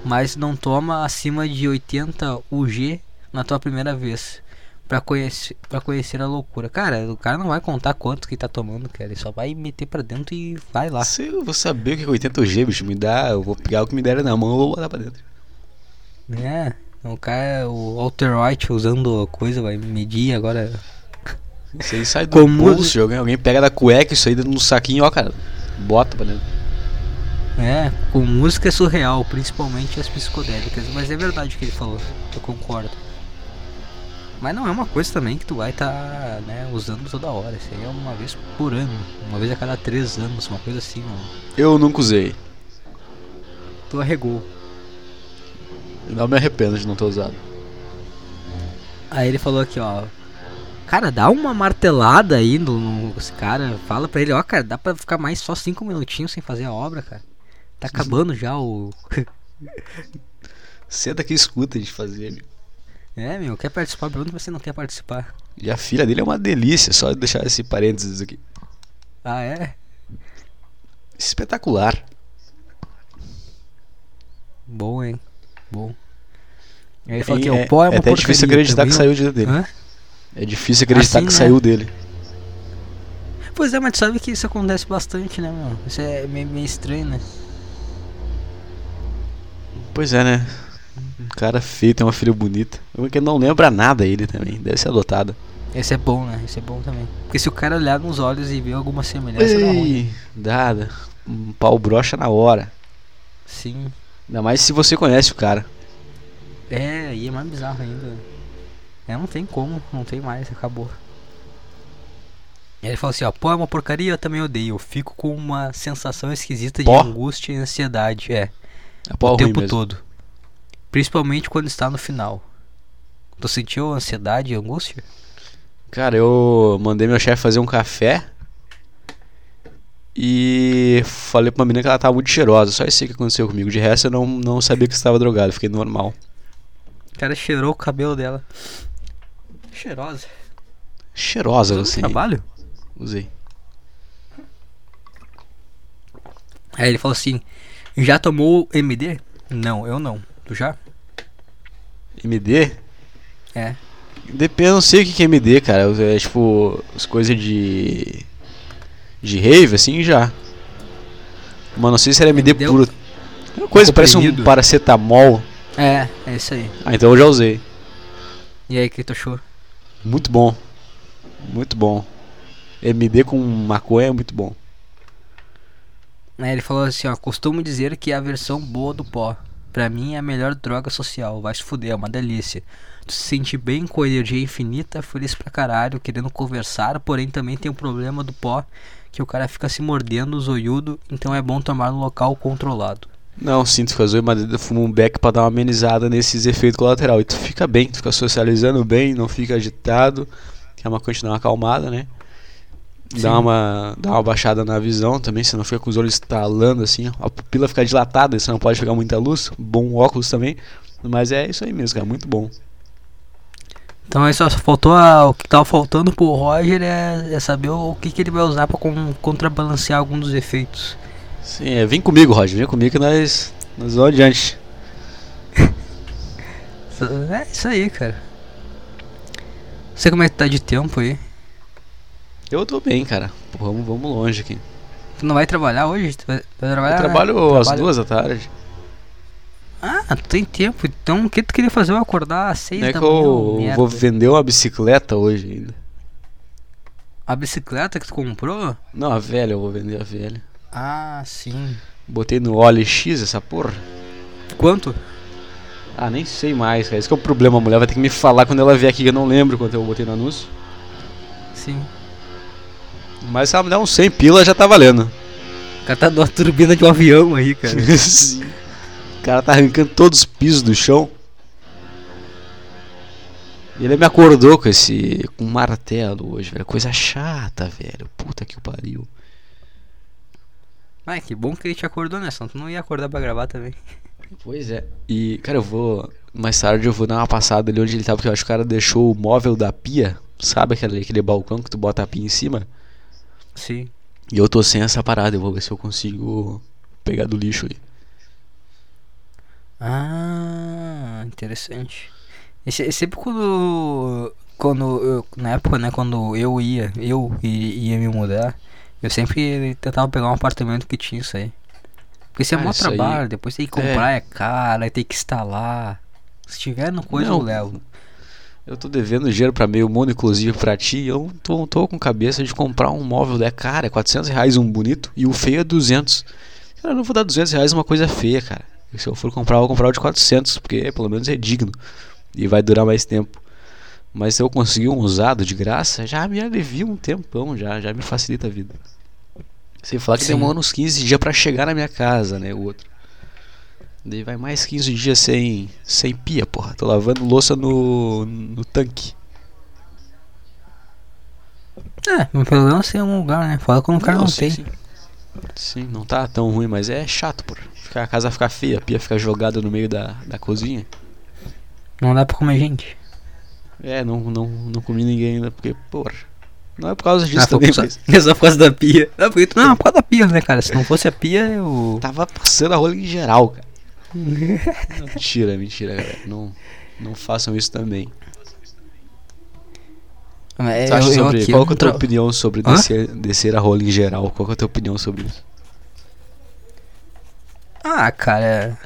Mas não toma acima de 80 UG na tua primeira vez. Pra conhecer, pra conhecer a loucura. Cara, o cara não vai contar quanto que tá tomando, cara. Ele só vai meter pra dentro e vai lá. Se eu vou saber o que é 80G, bicho, me dá, eu vou pegar o que me der na mão e vou botar pra dentro. É, o cara, o Walter White usando coisa, vai medir agora. Isso aí sai do Como- bolso, de alguém, alguém pega da cueca isso aí dentro no saquinho, ó, cara. Bota pra dentro. É, com música é surreal, principalmente as psicodélicas. Mas é verdade o que ele falou, eu concordo. Mas não é uma coisa também que tu vai estar né, usando toda hora. Isso aí é uma vez por ano, uma vez a cada três anos, uma coisa assim, mano. Eu nunca usei. Tu arregou. Não me arrependo de não ter usado. Aí ele falou aqui, ó. Cara, dá uma martelada aí no, no esse cara. Fala pra ele, ó, cara, dá pra ficar mais só cinco minutinhos sem fazer a obra, cara. Tá acabando já o. [laughs] [laughs] Senta que escuta a gente fazer, meu. É, meu, quer participar? Pergunta você não quer participar. E a filha dele é uma delícia, só deixar esse parênteses aqui. Ah, é? Espetacular. Bom, hein? Bom. Aí ele falou que é, o pó é uma é até difícil acreditar que também. saiu de dele. Hã? É difícil acreditar Assim, que né? saiu dele. Pois é, mas tu sabe que isso acontece bastante, né, meu? Isso é meio, meio estranho, né? Pois é, né? Um cara feio tem uma filha bonita. Eu que não lembra nada ele também. Deve ser adotado. Esse é bom, né? Esse é bom também. Porque se o cara olhar nos olhos e ver alguma semelhança, dá ruim. Ei, dada. Um pau brocha na hora. Sim. Ainda mais se você conhece o cara. É, e é mais bizarro ainda. É, não tem como, não tem mais, acabou. Ele falou assim, ó, pó é uma porcaria, eu também odeio. Eu fico com uma sensação esquisita de Pó? angústia e ansiedade, é, É pau o tempo mesmo. todo. Principalmente quando está no final. Tu sentiu ansiedade e angústia? Cara, eu mandei meu chefe fazer um café. E falei pra uma menina que ela tava muito cheirosa. Só isso que aconteceu comigo. De resto, eu não, não sabia que estava drogado. Fiquei normal. O cara cheirou o cabelo dela. Cheirosa. Cheirosa Usou você. trabalho? Usei. Aí ele falou assim, já tomou MD? Não, eu não. Tu já? MD? É. Depende, eu não sei o que que é MD, cara. É tipo, as coisas de. De rave, assim já. Mas não sei se era MD Deu- puro. É uma coisa parece um paracetamol. É, é isso aí. Ah, então eu já usei. E aí, o que tu achou? Muito bom. Muito bom. MD com maconha é muito bom. Aí ele falou assim, ó, costumo dizer que é a versão boa do pó. Pra mim é a melhor droga social, vai se fuder, é uma delícia. Tu se sente bem com energia infinita, feliz pra caralho, querendo conversar, porém também tem o problema do pó, que o cara fica se mordendo zoiudo, então é bom tomar no local controlado. Não, sim, tu faz mas eu fumo um beck pra dar uma amenizada nesses efeitos colaterais. E tu fica bem, tu fica socializando bem, não fica agitado. Que é uma uma acalmada, né? Sim. Dá uma, dá uma baixada na visão também, você não fica com os olhos estalando assim, ó. a pupila fica dilatada, você não pode pegar muita luz. Bom óculos também. Mas é isso aí mesmo, cara, muito bom. Então aí só faltou a- o que tava faltando pro Roger é, é saber o, o que, que ele vai usar pra con- contrabalancear algum dos efeitos. Sim, é, vem comigo, Roger, vem comigo que nós, nós vamos adiante. [laughs] É isso aí, cara. Sei como é que tá de tempo aí. Eu tô bem, cara. Pô, vamos, vamos longe aqui. Tu não vai trabalhar hoje? Vai, vai trabalhar? Eu né? trabalho às Trabalha- duas da tarde. Ah, tem tempo. Então o que tu queria fazer? Eu acordar às seis Não é da que manhã. eu merda. vou vender uma bicicleta hoje ainda. A bicicleta que tu comprou? Não, a velha, eu vou vender a velha. Ah, sim. Botei no OLX essa porra. Quanto? Ah, nem sei mais, cara. Esse que é o problema. A mulher vai ter que me falar quando ela vier aqui, que eu não lembro quanto eu botei no anúncio. Sim. Mas se ela me der uns 100 pila, já tá valendo. O cara tá numa turbina de um avião aí, cara. [laughs] [laughs] Sim. O cara tá arrancando todos os pisos do chão. E ele me acordou com esse. com um martelo hoje, velho. Coisa chata, velho. Puta que o pariu. Ai, que bom que ele te acordou, né? Senão tu não ia acordar pra gravar também. Pois é. E, cara, eu vou. Mais tarde eu vou dar uma passada ali onde ele tava, porque eu acho que o cara deixou o móvel da pia. Sabe aquele, aquele balcão que tu bota a pia em cima? Sim. E eu tô sem essa parada, eu vou ver se eu consigo pegar do lixo aí. Ah, interessante. E se- sempre quando. Quando eu, na época, né, quando eu ia, eu i- ia me mudar, eu sempre tentava pegar um apartamento que tinha isso aí. Porque isso é Ah, mó isso aí- trabalho, depois tem que comprar, é, caro, aí tem que instalar. Se tiver no coisa, Não. eu levo. Eu tô devendo dinheiro pra meio mundo, inclusive pra ti. Eu tô, tô com cabeça de comprar um móvel da cara, é 400 reais um bonito e o feio é 200. Cara, eu não vou dar 200 reais uma coisa feia, cara. E se eu for comprar, eu vou comprar o de 400, porque pelo menos é digno e vai durar mais tempo. Mas se eu conseguir um usado de graça, já me alivia um tempão, já, já me facilita a vida. Sem falar que Sim. demora uns 15 dias pra chegar na minha casa, né, o outro. Daí vai mais 15 dias sem, sem pia, porra. Tô lavando louça no, no tanque. É, mas pelo menos tem um lugar, né? Fala quando o cara não, sim, tem. Sim. Sim, não tá tão ruim, mas é chato, porra. Ficar, a casa ficar feia, a pia ficar jogada no meio da, da cozinha. Não dá pra comer gente. É, não, não, não comi ninguém ainda, porque, porra. Não é por causa disso Ah, também, mas [laughs] é só por causa da pia. Não, porque tu- não, por causa da pia, né, cara? Se não fosse a pia, eu. tava passando a rola em geral, cara. [laughs] mentira, mentira, galera. Não, não façam isso também. Acha eu, sobre, qual eu que é a tua opinião sobre Hã? descer, descer a rola em geral? Qual é a tua opinião sobre isso? Ah, cara.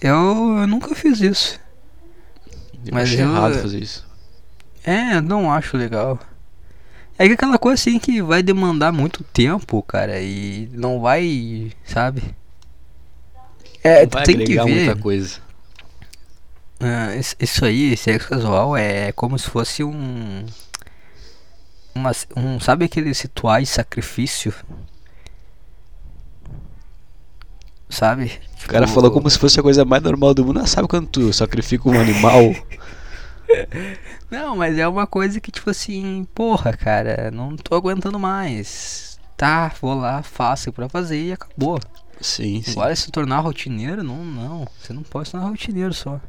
Eu, eu nunca fiz isso. Eu Mas achei eu- errado fazer isso. É, não acho legal. É que aquela coisa assim que vai demandar muito tempo, cara, e não vai, sabe? É, Não tu tem que ver. muita coisa. Ah, isso- aí, sexo casual é como se fosse um. Uma, um sabe aqueles rituais de sacrifício? Sabe? O cara Tipo, falou como se fosse a coisa mais normal do mundo. Ah, sabe quando tu sacrifica um animal? [laughs] Não, mas é uma coisa que, tipo assim, porra, cara, não tô aguentando mais. Tá, vou lá, faço pra fazer e acabou. sim, sim. Agora se tornar rotineiro, não, não. Você não pode se tornar rotineiro só.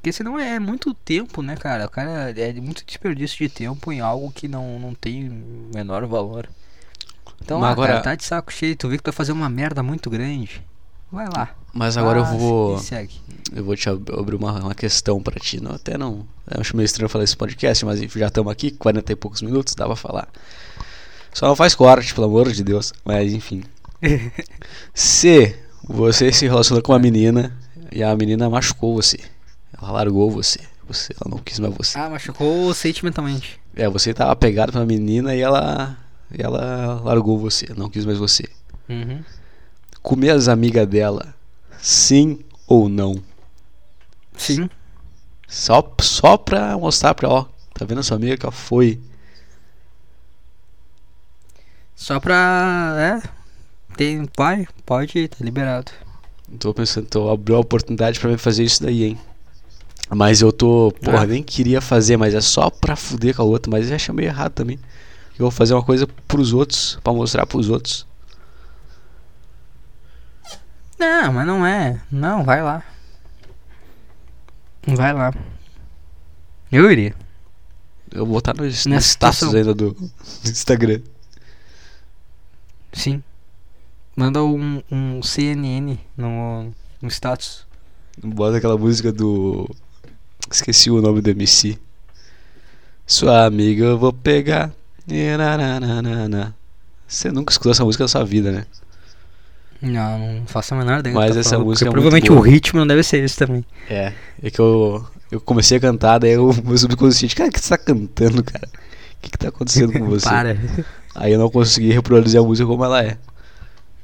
Porque senão é muito tempo, né, cara? O cara é muito desperdício de tempo em algo que não, não tem menor valor. Então, ah, agora- cara, tá de saco cheio, tu vê que tu vai fazer uma merda muito grande. vai lá. Mas agora eu Ah, vou. se- Segue. Eu vou te ab- abrir uma, uma questão pra ti. Não, até não. Eu acho meio estranho falar esse podcast, mas enfim, já estamos aqui, 40 e poucos minutos, dá pra falar. Só não faz corte, pelo amor de Deus. Mas enfim. [laughs] Se você se relaciona com uma menina e a menina machucou você, ela largou você, você ela não quis mais você. Ah, machucou sentimentalmente. É, você tava pegado pela menina e ela. E ela largou você, não quis mais você. Uhum. Comer as amigas dela, sim ou não? Sim. Só, só pra mostrar pra ó, tá vendo a sua amiga que ela foi. Só pra. É. Tem. Vai, pode, tá liberado. Tô pensando, tô abriu a oportunidade pra mim fazer isso daí, hein. Mas eu tô, porra, Ah. nem queria fazer, mas é só pra fuder com a outra, mas eu achei meio errado também. Eu vou fazer uma coisa pros outros, pra mostrar pros outros. Não, mas não é. Não, vai lá. Vai lá. Eu iria. Eu vou botar no, no Nessa status ainda do, do Instagram. Sim. Manda um, um CNN no, no status. Bota aquela música do. Esqueci o nome do MC. Sua amiga eu vou pegar. Você nunca escutou essa música na sua vida, né? Não, não faço a menor ideia. Mas tá essa falando, música é muito Provavelmente o ritmo não deve ser esse também. É. É que eu, eu comecei a cantar, daí o meu subconsciente, cara, o que você tá cantando, cara? O que, que tá acontecendo com você? Para. Aí eu não consegui reproduzir a música como ela é.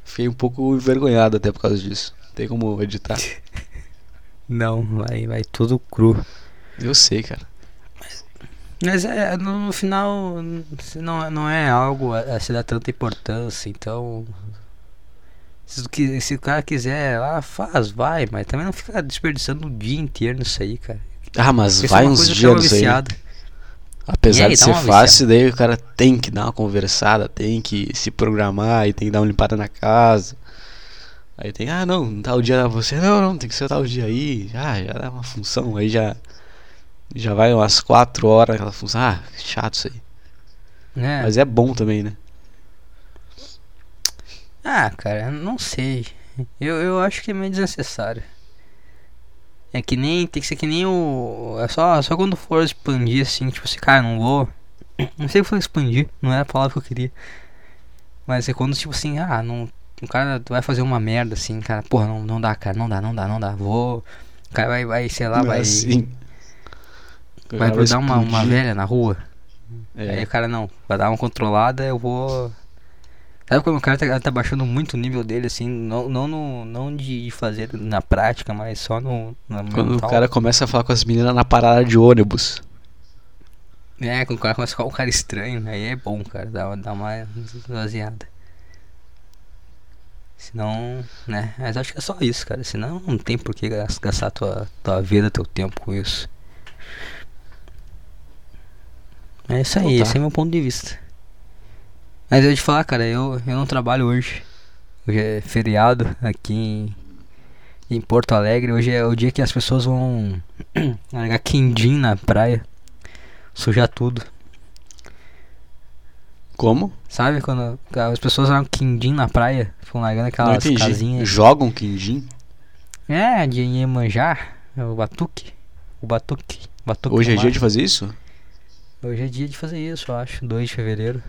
Fiquei um pouco envergonhado até por causa disso. Tem como editar. [laughs] Não, vai, vai tudo cru. Eu sei, cara. Mas é, no, no final não, não é algo a, a se dar tanta importância, então. Se, se o cara quiser lá, faz, vai, mas também não fica desperdiçando o dia inteiro nisso aí, cara. Ah, mas Isso vai é uns dias é nisso aí. Apesar aí, de ser fácil, daí o cara tem que dar uma conversada, tem que se programar e tem que dar uma limpada na casa. Aí tem, ah não, tal dia é você, não, não, tem que ser tal dia aí. Ah, já dá uma função, aí já. Já vai umas 4 horas aquela função. Ah, chato isso aí. É. Mas é bom também, né? Ah, cara, não sei. Eu, eu acho que é meio desnecessário. É que nem. Tem que ser que nem o. É só, só quando for expandir assim, tipo assim, cara, não vou. Não sei o que foi expandir, não era a palavra que eu queria. Mas é quando, tipo assim, ah, não. O cara vai fazer uma merda assim, cara, porra, não, não dá, cara, não dá, não dá, não dá. Vou. O cara vai, vai sei lá, Não vai. assim. Vai grudar uma, uma velha na rua. Aí É, o cara não, vai dar uma controlada, eu vou. Sabe quando o cara tá, tá baixando muito o nível dele, assim, não, não, no, não de fazer na prática, mas só no. quando mental. o cara começa a falar com as meninas na parada de ônibus. É, quando o cara começa a ficar um cara estranho, aí é bom, cara, dá, dá uma esvaziada. Senão, né, mas acho que é só isso, cara, senão não tem por que gas- gastar tua, tua vida, teu tempo com isso. É isso aí, Então tá. esse é meu ponto de vista. Mas eu ia te falar, cara, eu, eu não trabalho hoje. Hoje é feriado aqui em, em Porto Alegre. Hoje é o dia que as pessoas vão [clears throat] largar quindim na praia. Sujar tudo. Como? Sabe quando as pessoas largam quindim na praia? Ficam largando aquelas casinhas. Jogam quindim? É, de Iemanjá. é O batuque. O batuque. batuque Hoje é dia de fazer isso? Hoje é dia de fazer isso, eu acho. 2 de fevereiro.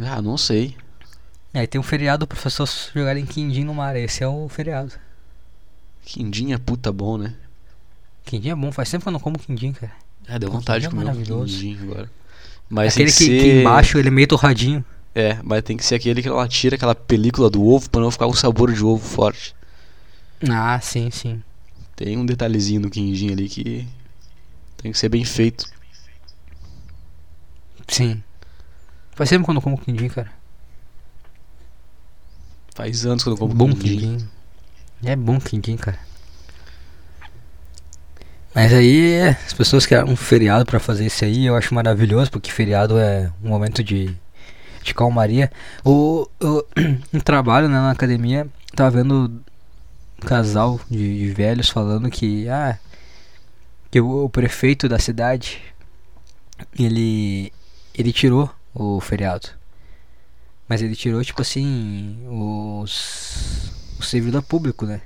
Ah, não sei. Aí tem um feriado para as pessoas jogarem quindim no mar. Esse é o feriado. Quindim é puta bom, né? Quindim é bom, faz tempo que eu não como quindim, cara. É, deu vontade de é comer um maravilhoso. quindim agora. Mas Aquele tem que, que, que ser... embaixo ele é meio torradinho. É, mas tem que ser aquele que ela tira aquela película do ovo pra não ficar com sabor de ovo forte. Ah, sim, sim. Tem um detalhezinho no quindim ali que tem que ser bem feito. Sim. Faz tempo que eu como quindim, cara. Faz anos que eu não como bom quindim. quindim. É bom quindim, cara. Mas aí, é, as pessoas querem um feriado pra fazer isso aí, eu acho maravilhoso, porque feriado é um momento de, de calmaria. O, o, [clears throat] um trabalho né, na academia, tava vendo um casal de, de velhos falando que, ah, que o, o prefeito da cidade, ele, ele tirou o feriado. Mas ele tirou, tipo assim, os. o servidor público, né?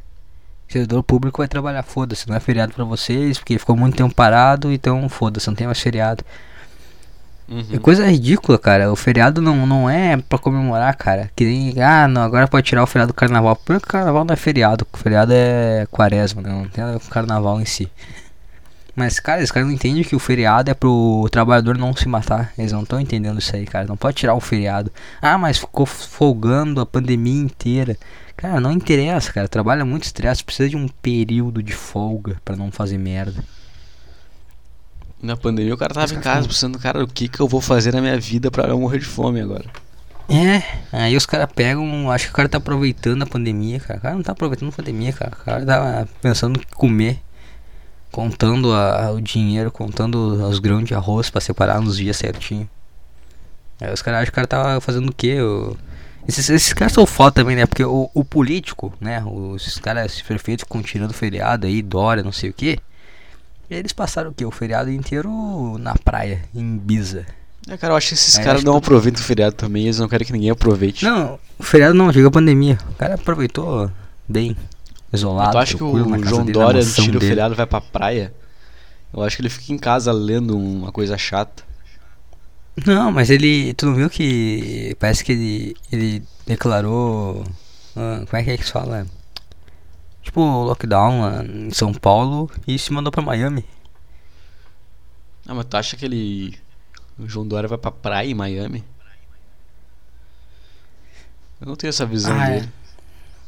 O servidor público vai trabalhar, foda-se, não é feriado pra vocês, porque ficou muito tempo parado, então foda-se, não tem mais feriado. Uhum. É coisa ridícula, cara. O feriado não, não é pra comemorar, cara. Que nem, ah, não, agora pode tirar o feriado do carnaval. Primeiro que o carnaval não é feriado, o feriado é quaresma, né? Não tem nada com o carnaval em si. Mas, cara, esse cara não entende que o feriado é pro trabalhador não se matar. Eles não estão entendendo isso aí, cara. Não pode tirar o feriado. Ah, mas ficou folgando a pandemia inteira. Cara, não interessa, cara. Trabalha muito estresse. Precisa de um período de folga pra não fazer merda. Na pandemia o cara tava em casa pensando, cara, o que que eu vou fazer na minha vida pra não morrer de fome agora? É, aí os caras pegam. Acho que o cara tá aproveitando a pandemia, cara. O cara não tá aproveitando a pandemia, cara. O cara tá pensando em comer. Contando a- o dinheiro, contando os grãos de arroz pra separar nos dias certinho. Aí os caras acham que o cara tá fazendo o quê? O- Esses, esses caras são foda também, né? Porque o, o político, né? Os esses caras prefeitos ficam tirando feriado aí, Dória, não sei o que. Eles passaram o quê? O feriado inteiro na praia, em Ibiza. É, cara, eu acho que esses É, caras não que- aproveitam o feriado também, eles não querem que ninguém aproveite. Não, o feriado não, chega a pandemia. O cara aproveitou bem, isolado. tu acha que o João dele, Dória tira o dele. feriado e vai pra praia? Eu acho que ele fica em casa lendo uma coisa chata. Não, mas ele. Tu não viu que. Parece que ele. Ele declarou. ah, como é que é que se fala? Tipo, lockdown lá em São Paulo e se mandou pra Miami. Ah, mas tu acha que ele. O João Dória vai pra praia em Miami? Eu não tenho essa visão Ah, é. dele.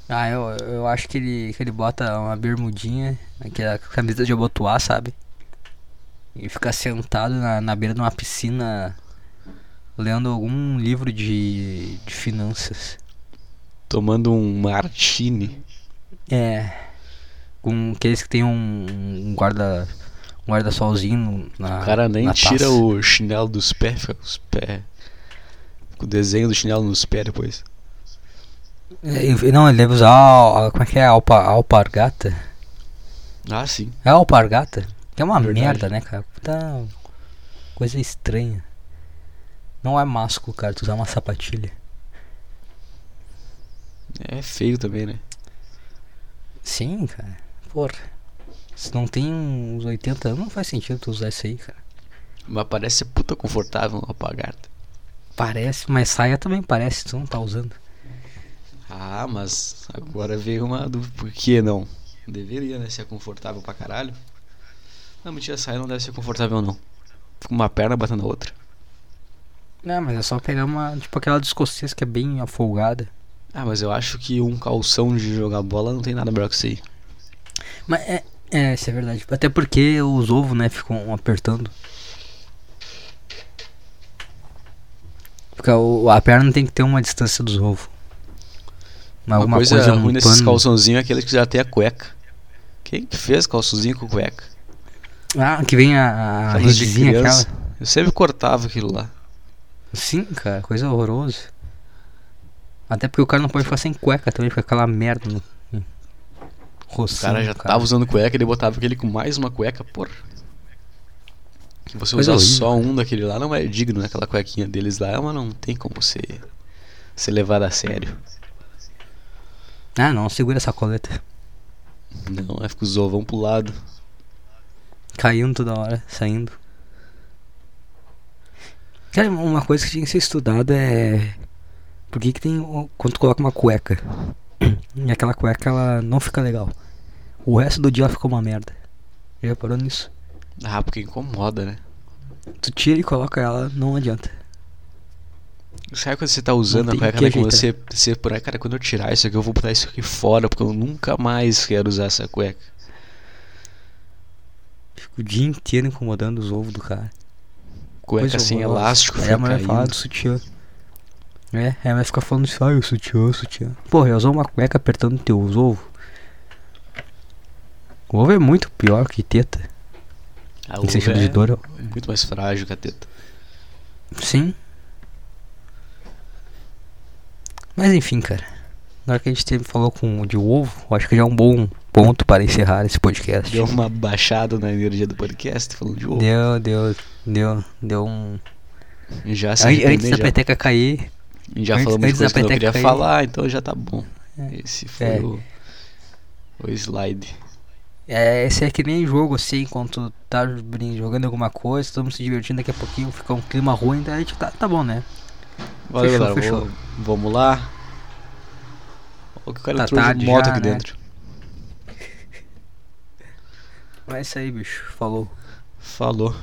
Ah, eu, eu acho que ele, que ele bota uma bermudinha, aquela camisa de abotoar, sabe? E fica sentado na, na beira de uma piscina lendo algum livro de, de finanças. Tomando um martini. É. Com aqueles que tem um, um guarda. Um guarda-solzinho na. O cara nem tira taça. o chinelo dos pés, fica com os pés. Com o desenho do chinelo nos pés depois. É, não, ele deve usar. como é que é? Alpa, alpargata? Ah, sim. É alpargata? Que é uma Verdade. merda, né, cara? Puta coisa estranha. Não é másculo, cara, tu usar uma sapatilha. É feio também, né? Sim, cara. Porra. Se não tem uns 80 anos, não faz sentido tu usar isso aí, cara. Mas parece ser puta confortável uma alpargata. Parece, mas saia também parece, tu não tá usando. Ah, mas agora veio uma dúvida. Por que não? Deveria, né? Ser confortável pra caralho. Não, mentira, saia não deve ser confortável não. Fica uma perna batendo na outra. Não, mas é só pegar uma, tipo aquela do escocês que é bem afogada. Ah, mas eu acho que um calção de jogar bola não tem nada melhor que isso aí. Mas é, é, isso é verdade. Até porque os ovos, né, ficam apertando. Fica, o, a perna tem que ter uma distância dos ovos. Mas Uma alguma coisa, coisa, ruim desses pano. calçãozinhos é aqueles que já tem a cueca. Quem que fez calçãozinho com cueca? Ah, que vem a, a de criança. aquela. Eu sempre cortava aquilo lá. Sim, cara, coisa horrorosa. Até porque o cara não pode ficar sem cueca também, fica aquela merda no. O Rocinho, cara já tava usando cueca, ele botava aquele com mais uma cueca, porra. Que você Coisa usar horrível, só um daquele lá não é digno, né? Aquela cuequinha deles lá, mas não tem como ser, ser levado a sério. Ah, não, segura essa coleta. Não, aí fica os ovão pro lado. Caindo toda hora, saindo. Cara, uma coisa que tinha que ser estudada é. Por que, que tem. Quando tu coloca uma cueca [clears throat] e aquela cueca ela não fica legal. O resto do dia ela fica uma merda. Já reparou nisso? Ah, porque incomoda, né? Tu tira e coloca ela, não adianta. Sabe quando você tá usando a cueca, né? Você, você por aí, cara, quando eu tirar isso aqui, eu vou botar isso aqui fora, porque eu nunca mais quero usar essa cueca. Fica o dia inteiro incomodando os ovos do cara. Cueca Coisa sem horrorosa. elástico, Aí fica a mulher fala caindo. do sutiã. É, aí ela vai ficar falando isso, ai, o sutiã, o sutiã. Porra, já usou uma cueca apertando teus ovos? O ovo é muito pior que teta. A Em sentido uva de é dor. muito mais frágil que a teta. Sim. Mas enfim, cara. Na hora que a gente teve, falou com de ovo, eu acho que já é um bom ponto para encerrar esse podcast. Deu uma baixada na energia do podcast, falando de ovo. Deu, deu, deu, deu um. Já se An- Antes da já, peteca cair, já antes- falamos antes da coisa que eu peteca queria cair. falar, então já tá bom. Esse foi É. o, o slide. É, esse é que nem jogo assim, enquanto tá jogando alguma coisa, mundo se divertindo, daqui a pouquinho fica um clima ruim, daí a gente tá, tá bom, né? Valeu, Fechou, galera. fechou. vamos lá. O que o cara Tá entrou de tarde moto já, aqui né? dentro. Mas é isso aí, bicho. Falou. Falou.